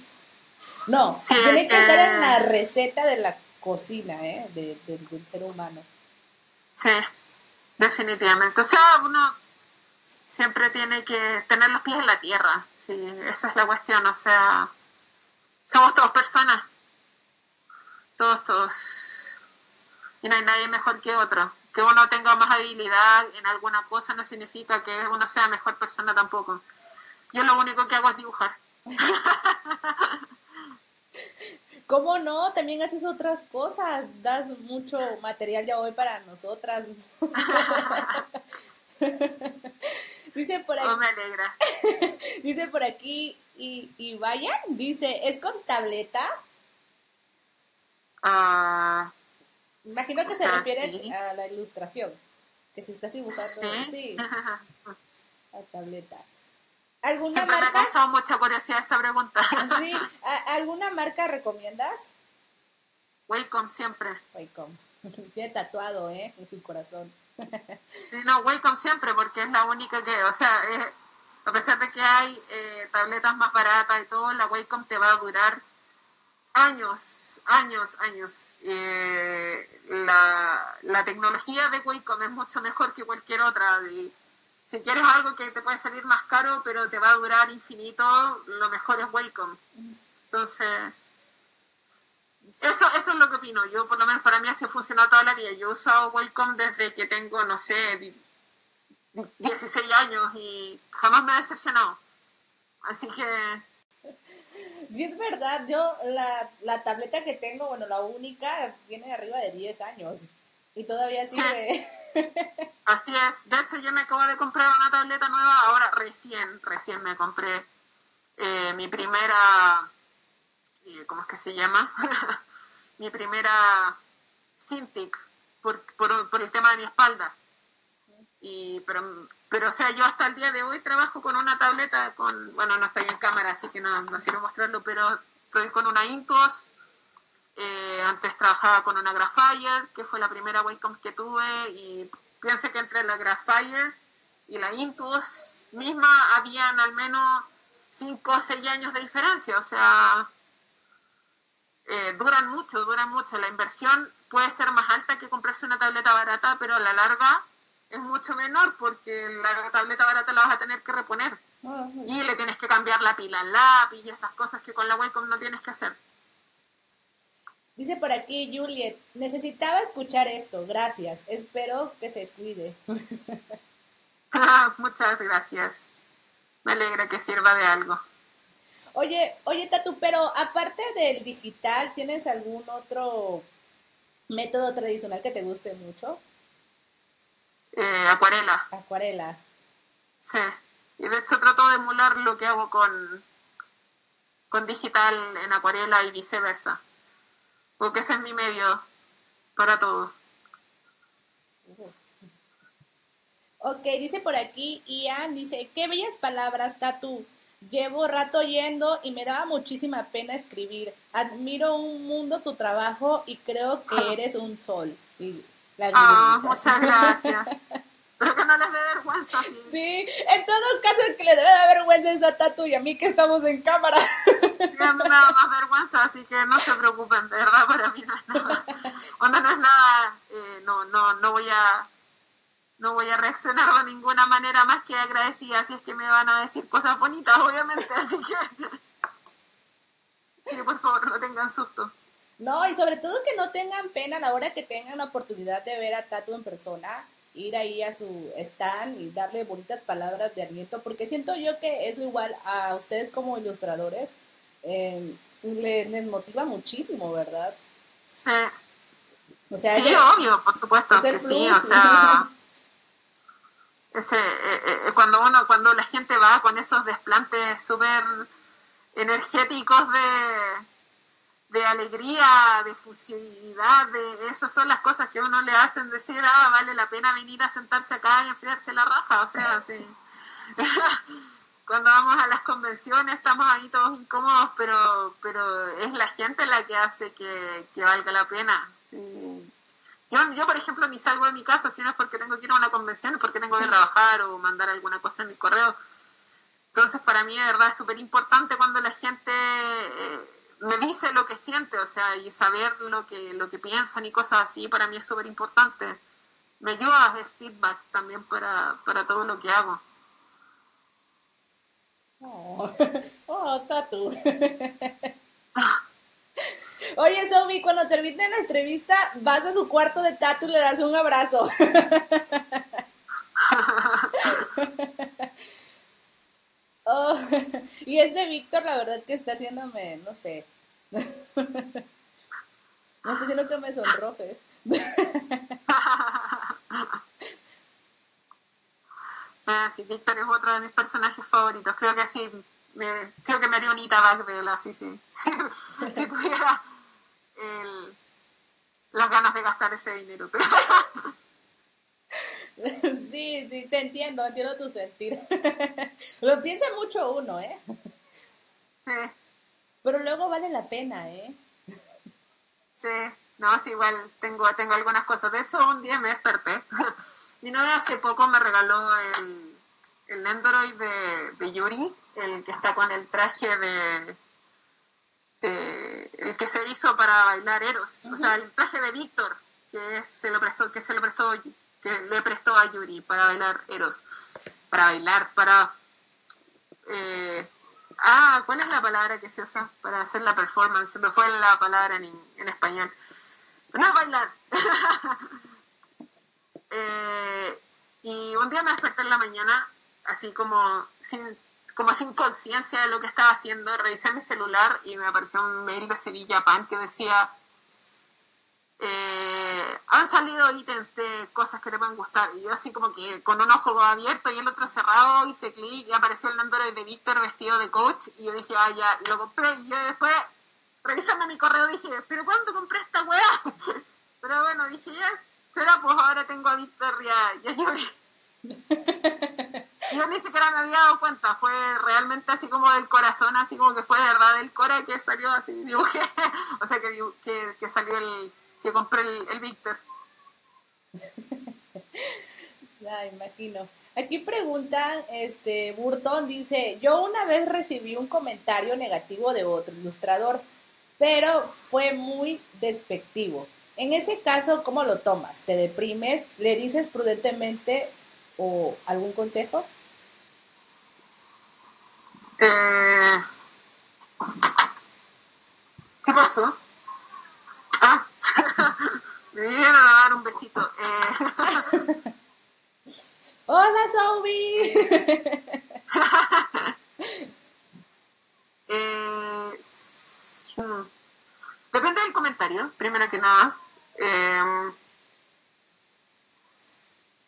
No, tiene que estar en la receta de la cocina, ¿eh? del ser humano.
Sí, definitivamente. O sea, uno siempre tiene que tener los pies en la tierra. Sí, esa es la cuestión. O sea, somos todos personas. Todos, todos. Y no hay nadie mejor que otro. Que uno tenga más habilidad en alguna cosa no significa que uno sea mejor persona tampoco. Yo lo único que hago es dibujar.
¿Cómo no? También haces otras cosas, das mucho material ya hoy para nosotras. dice por aquí.
Oh, me alegra.
dice por aquí, y, y vayan, dice, ¿es con tableta?
Ah.
Imagino que se refiere a la ilustración. Que si estás dibujando, sí. a tableta. ¿Alguna
Siempre marca? me ha causado mucha curiosidad esa pregunta.
Sí, ¿alguna marca recomiendas?
Wacom siempre.
Wacom. Tiene tatuado, ¿eh? En su corazón.
Sí, no, Wacom siempre, porque es la única que, o sea, a pesar de que hay eh, tabletas más baratas y todo, la Wacom te va a durar años, años, años. Eh, la, la tecnología de Wacom es mucho mejor que cualquier otra. Y, si quieres algo que te puede salir más caro, pero te va a durar infinito, lo mejor es Welcome. Entonces, eso, eso es lo que opino. Yo, por lo menos para mí, así ha funcionado toda la vida. Yo he usado Welcome desde que tengo, no sé, 16 años y jamás me ha decepcionado. Así que...
Sí, es verdad. Yo, la, la tableta que tengo, bueno, la única, tiene arriba de 10 años. Y todavía sirve.
Así es. De hecho, yo me acabo de comprar una tableta nueva. Ahora, recién, recién me compré eh, mi primera. Eh, ¿Cómo es que se llama? mi primera Cintiq por, por, el tema de mi espalda. Y, pero, pero, o sea, yo hasta el día de hoy trabajo con una tableta, con, bueno, no estoy en cámara, así que no, no quiero mostrarlo, pero estoy con una Intuos. Eh, antes trabajaba con una Graphire, que fue la primera Wacom que tuve, y piense que entre la Graphire y la Intuos misma habían al menos 5 o 6 años de diferencia, o sea, eh, duran mucho, duran mucho. La inversión puede ser más alta que comprarse una tableta barata, pero a la larga es mucho menor porque la tableta barata la vas a tener que reponer. Ah, y le tienes que cambiar la pila al lápiz y esas cosas que con la Wacom no tienes que hacer.
Dice por aquí Juliet, necesitaba escuchar esto, gracias, espero que se cuide.
Muchas gracias, me alegra que sirva de algo.
Oye, oye Tatu, pero aparte del digital, ¿tienes algún otro método tradicional que te guste mucho?
Eh, acuarela.
Acuarela.
Sí, y de hecho trato de emular lo que hago con, con digital en acuarela y viceversa. Porque ese es mi medio para todo.
Ok, dice por aquí Ian, dice, qué bellas palabras, Tatu. Llevo rato yendo y me daba muchísima pena escribir. Admiro un mundo tu trabajo y creo que eres un sol. Y
ah, muchas gracias. Pero que no les dé vergüenza, sí.
Sí, en todo caso que le debe de vergüenza esa tatu y a mí que estamos en cámara.
Sí, a mí me da más vergüenza, así que no se preocupen, de verdad, para mí no es nada. Cuando no es nada, eh, no, no, no voy a no voy a reaccionar de ninguna manera más que agradecida si es que me van a decir cosas bonitas, obviamente, así que, por favor no tengan susto.
No, y sobre todo que no tengan pena a la hora que tengan la oportunidad de ver a Tatu en persona, ir ahí a su stand y darle bonitas palabras de aliento, porque siento yo que eso igual a ustedes como ilustradores eh, les, motiva muchísimo, ¿verdad?
Sí. O sea, sí, obvio, por supuesto que sí, o sea... ese, eh, eh, cuando uno, cuando la gente va con esos desplantes súper energéticos de, de alegría, de fusividad, de esas son las cosas que uno le hacen decir, ah, vale la pena venir a sentarse acá y enfriarse la raja, o sea, sí. cuando vamos a las convenciones estamos ahí todos incómodos, pero, pero es la gente la que hace que, que valga la pena. Yo, yo, por ejemplo, ni salgo de mi casa si no es porque tengo que ir a una convención, es porque tengo que trabajar o mandar alguna cosa en mi correo. Entonces, para mí, de verdad, es súper importante cuando la gente eh, me dice lo que siente, o sea, y saber lo que, lo que piensan y cosas así, para mí es súper importante. Me ayuda a dar feedback también para, para todo lo que hago.
Oh, oh Tatu. Oye, Somi, cuando termine la entrevista, vas a su cuarto de tatu y le das un abrazo. oh, y este Víctor, la verdad que está haciéndome, no sé. no estoy haciendo que me sonroje.
ah, sí, Víctor es otro de mis personajes favoritos. Creo que sí, me, creo que me haría un Itabac de él, así, sí. si tuviera el, las ganas de gastar ese dinero.
sí, sí, te entiendo, entiendo tu sentir. Lo piensa mucho uno, ¿eh?
Sí.
Pero luego vale la pena, ¿eh?
Sí, no, sí, igual tengo, tengo algunas cosas. De hecho, un día me desperté. Mi novia hace poco me regaló el, el Android de, de Yuri, el que está con el traje de eh, el que se hizo para bailar Eros, o sea, el traje de Víctor, que se lo prestó, que se lo prestó, que le prestó a Yuri para bailar Eros, para bailar, para eh, ah, ¿cuál es la palabra que se usa para hacer la performance? Me fue la palabra en, español. No bailar. Eh, y un día me desperté en la mañana, así como sin como sin conciencia de lo que estaba haciendo, revisé mi celular y me apareció un mail de Sevilla Pan que decía, eh, han salido ítems de cosas que le pueden gustar. Y yo así como que con un ojo abierto y el otro cerrado, hice clic y apareció el Android de Víctor vestido de coach. Y yo dije, ah, ya, lo compré. Y yo después, revisando mi correo, dije, ¿pero cuánto compré esta weá? Pero bueno, dije, ya, será pues ahora tengo a Víctor ya, ya yo ni siquiera me había dado cuenta, fue realmente así como del corazón, así como que fue de verdad del core que salió así, dibujé, o sea que, que, que salió el, que compré el, el Víctor.
ya, imagino. Aquí preguntan, este, Burton dice, yo una vez recibí un comentario negativo de otro ilustrador, pero fue muy despectivo. En ese caso, ¿cómo lo tomas? ¿Te deprimes? ¿Le dices prudentemente o algún consejo?
Eh, ¿Qué pasó? Ah, me vinieron a dar un besito. Eh.
Hola, Sobi.
eh, depende del comentario, primero que nada. Eh,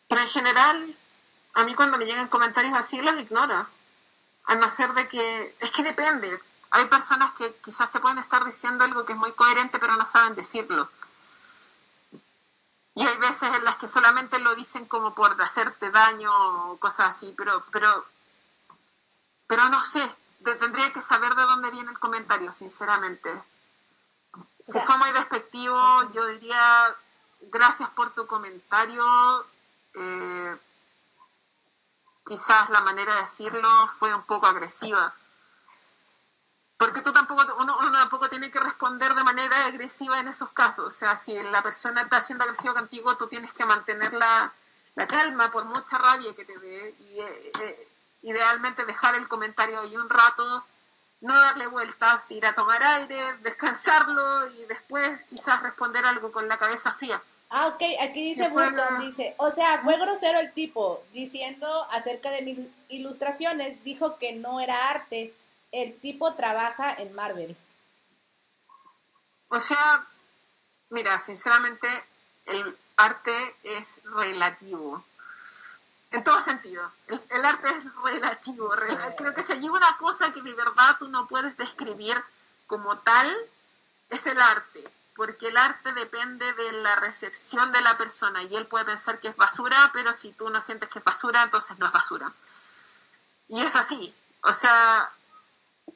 pero en general, a mí cuando me llegan comentarios así los ignoro. A no ser de que... Es que depende. Hay personas que quizás te pueden estar diciendo algo que es muy coherente pero no saben decirlo. Y hay veces en las que solamente lo dicen como por hacerte daño o cosas así, pero, pero, pero no sé, tendría que saber de dónde viene el comentario, sinceramente. Si fue muy despectivo, yo diría gracias por tu comentario. Eh, quizás la manera de decirlo fue un poco agresiva. Porque tú tampoco, uno, tampoco tiene que responder de manera agresiva en esos casos. O sea, si la persona está siendo agresiva contigo, tú tienes que mantener la, calma por mucha rabia que te dé y eh, eh, idealmente dejar el comentario ahí un rato, no darle vueltas, ir a tomar aire, descansarlo y después quizás responder algo con la cabeza fría.
Ah, ok, aquí dice Burton, dice, o sea, fue grosero el tipo, diciendo acerca de mis ilustraciones, dijo que no era arte, el tipo trabaja en Marvel.
O sea, mira, sinceramente, el arte es relativo. En todo sentido. El, arte es relativo. Creo que si hay una cosa que de verdad tú no puedes describir como tal, es el arte porque el arte depende de la recepción de la persona y él puede pensar que es basura, pero si tú no sientes que es basura, entonces no es basura. Y es así. O sea,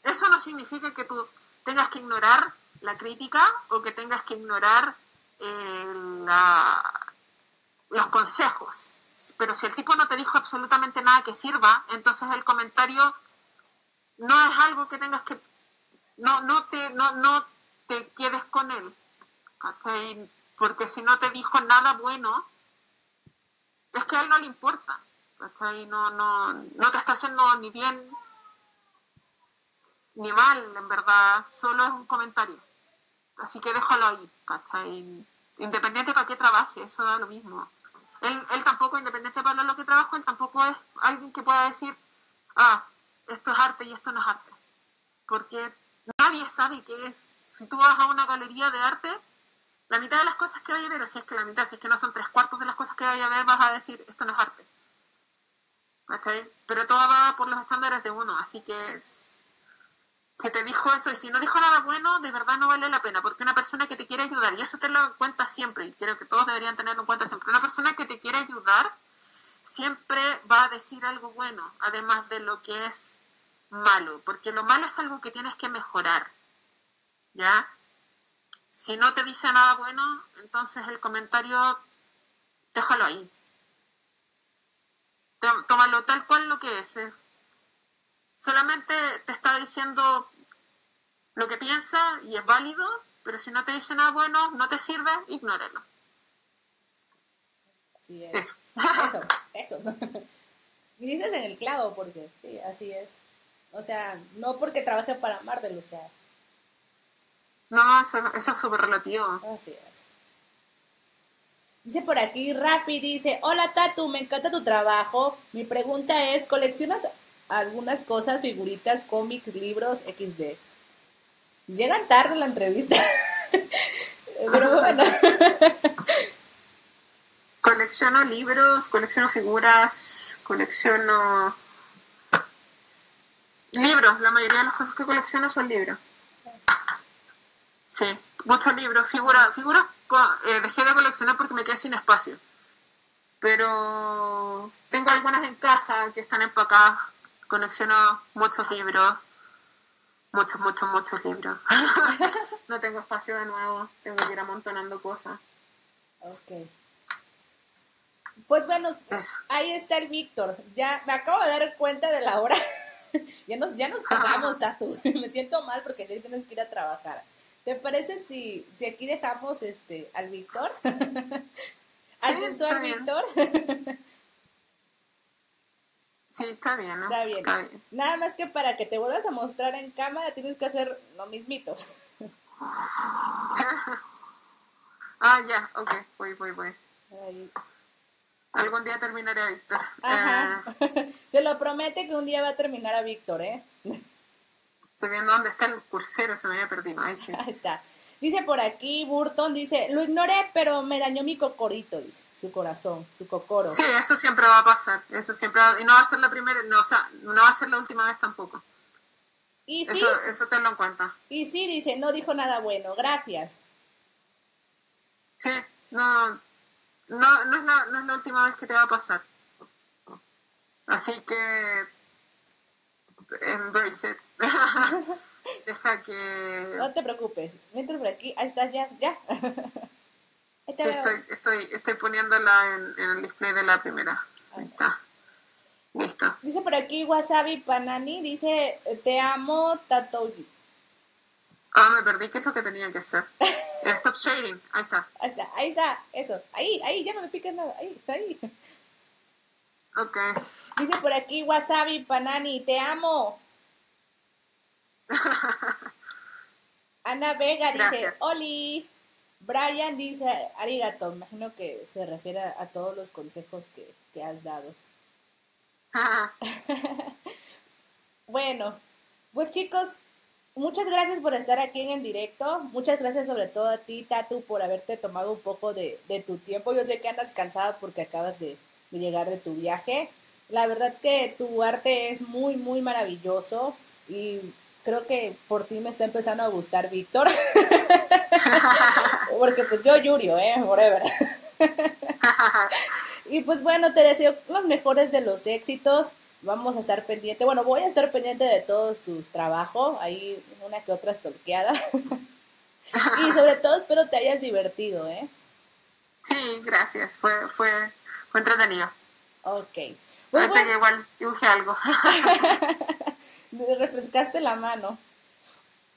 eso no significa que tú tengas que ignorar la crítica o que tengas que ignorar eh, los consejos. Pero si el tipo no te dijo absolutamente nada que sirva, entonces el comentario no es algo que tengas que... No, no, te, no, no te quedes con él porque si no te dijo nada bueno, es que a él no le importa, No, no, no te está haciendo ni bien ni mal, en verdad, solo es un comentario. Así que déjalo ahí, Independiente para qué trabaje, eso da lo mismo. Él, él tampoco, independiente para lo que trabajo, él tampoco es alguien que pueda decir, ah, esto es arte y esto no es arte. Porque nadie sabe qué es. Si tú vas a una galería de arte, la mitad de las cosas que vaya a ver, o si es que la mitad, si es que no son tres cuartos de las cosas que vaya a ver, vas a decir, esto no es arte. Pero todo va por los estándares de uno, así que si te dijo eso y si no dijo nada bueno, de verdad no vale la pena, porque una persona que te quiere ayudar, y eso te lo cuenta siempre, y creo que todos deberían tenerlo en cuenta siempre, una persona que te quiere ayudar siempre va a decir algo bueno, además de lo que es malo, porque lo malo es algo que tienes que mejorar, ¿ya? Si no te dice nada bueno, entonces el comentario déjalo ahí. Tómalo tal cual lo que es. ¿eh? Solamente te está diciendo lo que piensa y es válido, pero si no te dice nada bueno, no te sirve, ignóralo.
Así es. Eso. Eso, eso. dices en el clavo, porque sí, así es. O sea, no porque trabaje para Marvel, o sea,
no, eso, es súper relativo.
Así es. Dice por aquí, Rafi dice, hola Tatu, me encanta tu trabajo. Mi pregunta es, ¿coleccionas algunas cosas, figuritas, cómics, libros, XD? Llegan tarde la entrevista. Pero bueno.
colecciono libros, colecciono figuras, colecciono libros. La mayoría de las cosas que colecciono son libros. Sí, muchos libros, figuras, figuras eh, dejé de coleccionar porque me quedé sin espacio. Pero tengo algunas en caja que están empacadas. Colecciono muchos libros. Muchos, muchos, muchos libros. no tengo espacio de nuevo. Tengo que ir amontonando cosas.
Ok. Pues bueno, ahí está el Víctor. Ya me acabo de dar cuenta de la hora. ya nos, ya nos pasamos, Tatu. me siento mal porque tienes que ir a trabajar. ¿Te parece si, si aquí dejamos este al Víctor? ¿Al sensor Víctor?
Sí, está bien,
¿no? Está bien. Nada más que para que te vuelvas a mostrar en cámara tienes que hacer lo mismito.
ah, ya, ok, voy, voy, voy. Algún día terminaré a Víctor.
Ajá. Eh, Se lo promete que un día va a terminar a Víctor, ¿eh?
Estoy viendo dónde está el cursero, se me había perdido. Ahí sí.
Ahí está. Dice por aquí, Burton, dice, lo ignoré, pero me dañó mi cocorito, dice, su corazón, su cocoro.
Sí, eso siempre va a pasar, eso siempre va, y no va a ser la primera, no, o sea, no va a ser la última vez tampoco. Y sí, eso, eso tenlo en cuenta.
Y sí, dice, no dijo nada bueno, gracias.
Sí, no, no, no es la, no es la última vez que te va a pasar. Así que embrace it. Deja que...
No te preocupes, mientras por aquí, ahí estás ya, ya.
sí, estoy, estoy, estoy poniéndola en, en, el display de la primera. Ahí está. Listo.
Dice por aquí Wasabi Panani, dice, te amo, Tatoji.
Ah, me perdí, ¿qué es lo que tenía que hacer? Stop shading, ahí está.
Ahí está, ahí está, eso. Ahí, ahí, ya no me piques nada, ahí, está ahí.
Ok.
Dice por aquí Wasabi Panani, te amo. Ana Vega dice, Oli. Brian dice, arigato. Imagino que se refiere a todos los consejos que, que has dado. bueno, pues chicos, muchas gracias por estar aquí en el directo. Muchas gracias sobre todo a ti, Tatu, por haberte tomado un poco de, de tu tiempo. Yo sé que andas cansada porque acabas de, de llegar de tu viaje. La verdad que tu arte es muy, muy maravilloso y creo que por ti me está empezando a gustar Víctor. Porque pues yo Yurio, ¿eh? Forever. y pues bueno, te deseo los mejores de los éxitos. Vamos a estar pendiente. Bueno, voy a estar pendiente de todos tus trabajos. Ahí una que otra estolqueada. y sobre todo espero te hayas divertido, ¿eh?
Sí, gracias. Fue, fue, fue entretenido.
Ok.
Pues bueno. igual dibujé algo.
refrescaste la mano.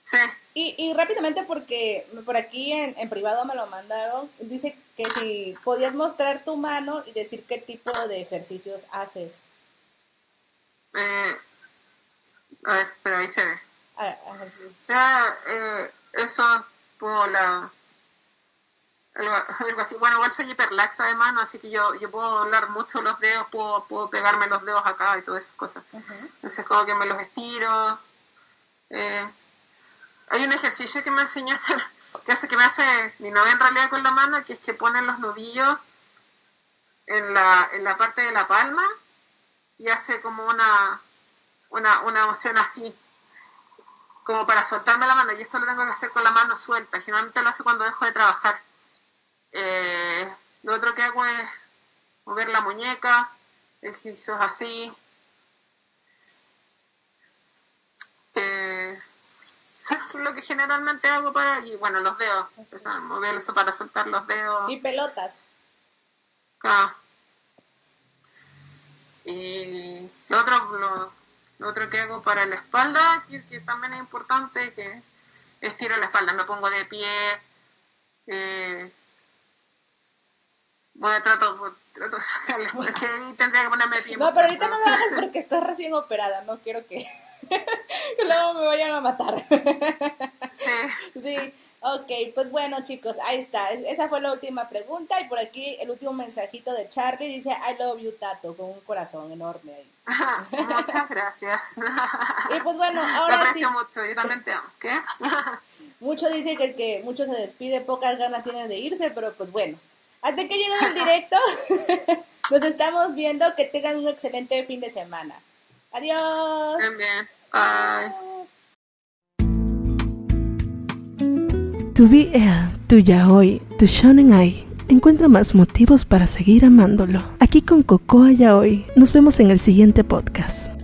Sí.
Y, y rápidamente, porque por aquí en, en, privado me lo mandaron, dice que si podías mostrar tu mano y decir qué tipo de ejercicios haces.
Eh, a ver, pero ahí se ve.
Ah,
O sea, eh, eso puedo la algo, así. Bueno, igual soy hiperlaxa de mano, así que yo, yo puedo doblar mucho los dedos, puedo, puedo pegarme los dedos acá y todas esas cosas. Entonces, como que me los estiro. Eh, hay un ejercicio que me enseñó a hacer, que hace que me hace mi novia en realidad con la mano, que es que ponen los nudillos en la, en la parte de la palma y hace como una, una, una moción así, como para soltarme la mano. Y esto lo tengo que hacer con la mano suelta. Generalmente lo hace cuando dejo de trabajar. Eh, lo otro que hago es mover la muñeca, ejercicios así. Eh, es lo que generalmente hago para, y bueno, los dedos, empezar a mover eso para soltar los dedos.
Y pelotas.
Ah. Y lo otro, lo, otro que hago para la espalda, que, que también es importante, que estiro la espalda, me pongo de pie, eh, bueno, trato, trato porque tendría que ponerme de
No, pero ahorita no lo hagas porque estás recién operada, no quiero que, que luego me vayan a matar.
sí.
Sí, ok, pues bueno chicos, ahí está, esa fue la última pregunta y por aquí el último mensajito de Charlie dice I love you Tato, con un corazón enorme ahí.
Muchas gracias.
Y pues bueno, ahora
Te aprecio mucho, yo también te amo. ¿Qué?
Mucho dice que el que mucho se despide, pocas ganas tiene de irse, pero pues bueno, Hasta que lleguen el directo. Nos estamos viendo. Que tengan un excelente fin de semana. Adiós.
Bien. Bye.
Tu BL, tu Yaoi, tu Shonen Ai. Encuentra más motivos para seguir amándolo. Aquí con Cocoa Yaoi. Nos vemos en el siguiente podcast.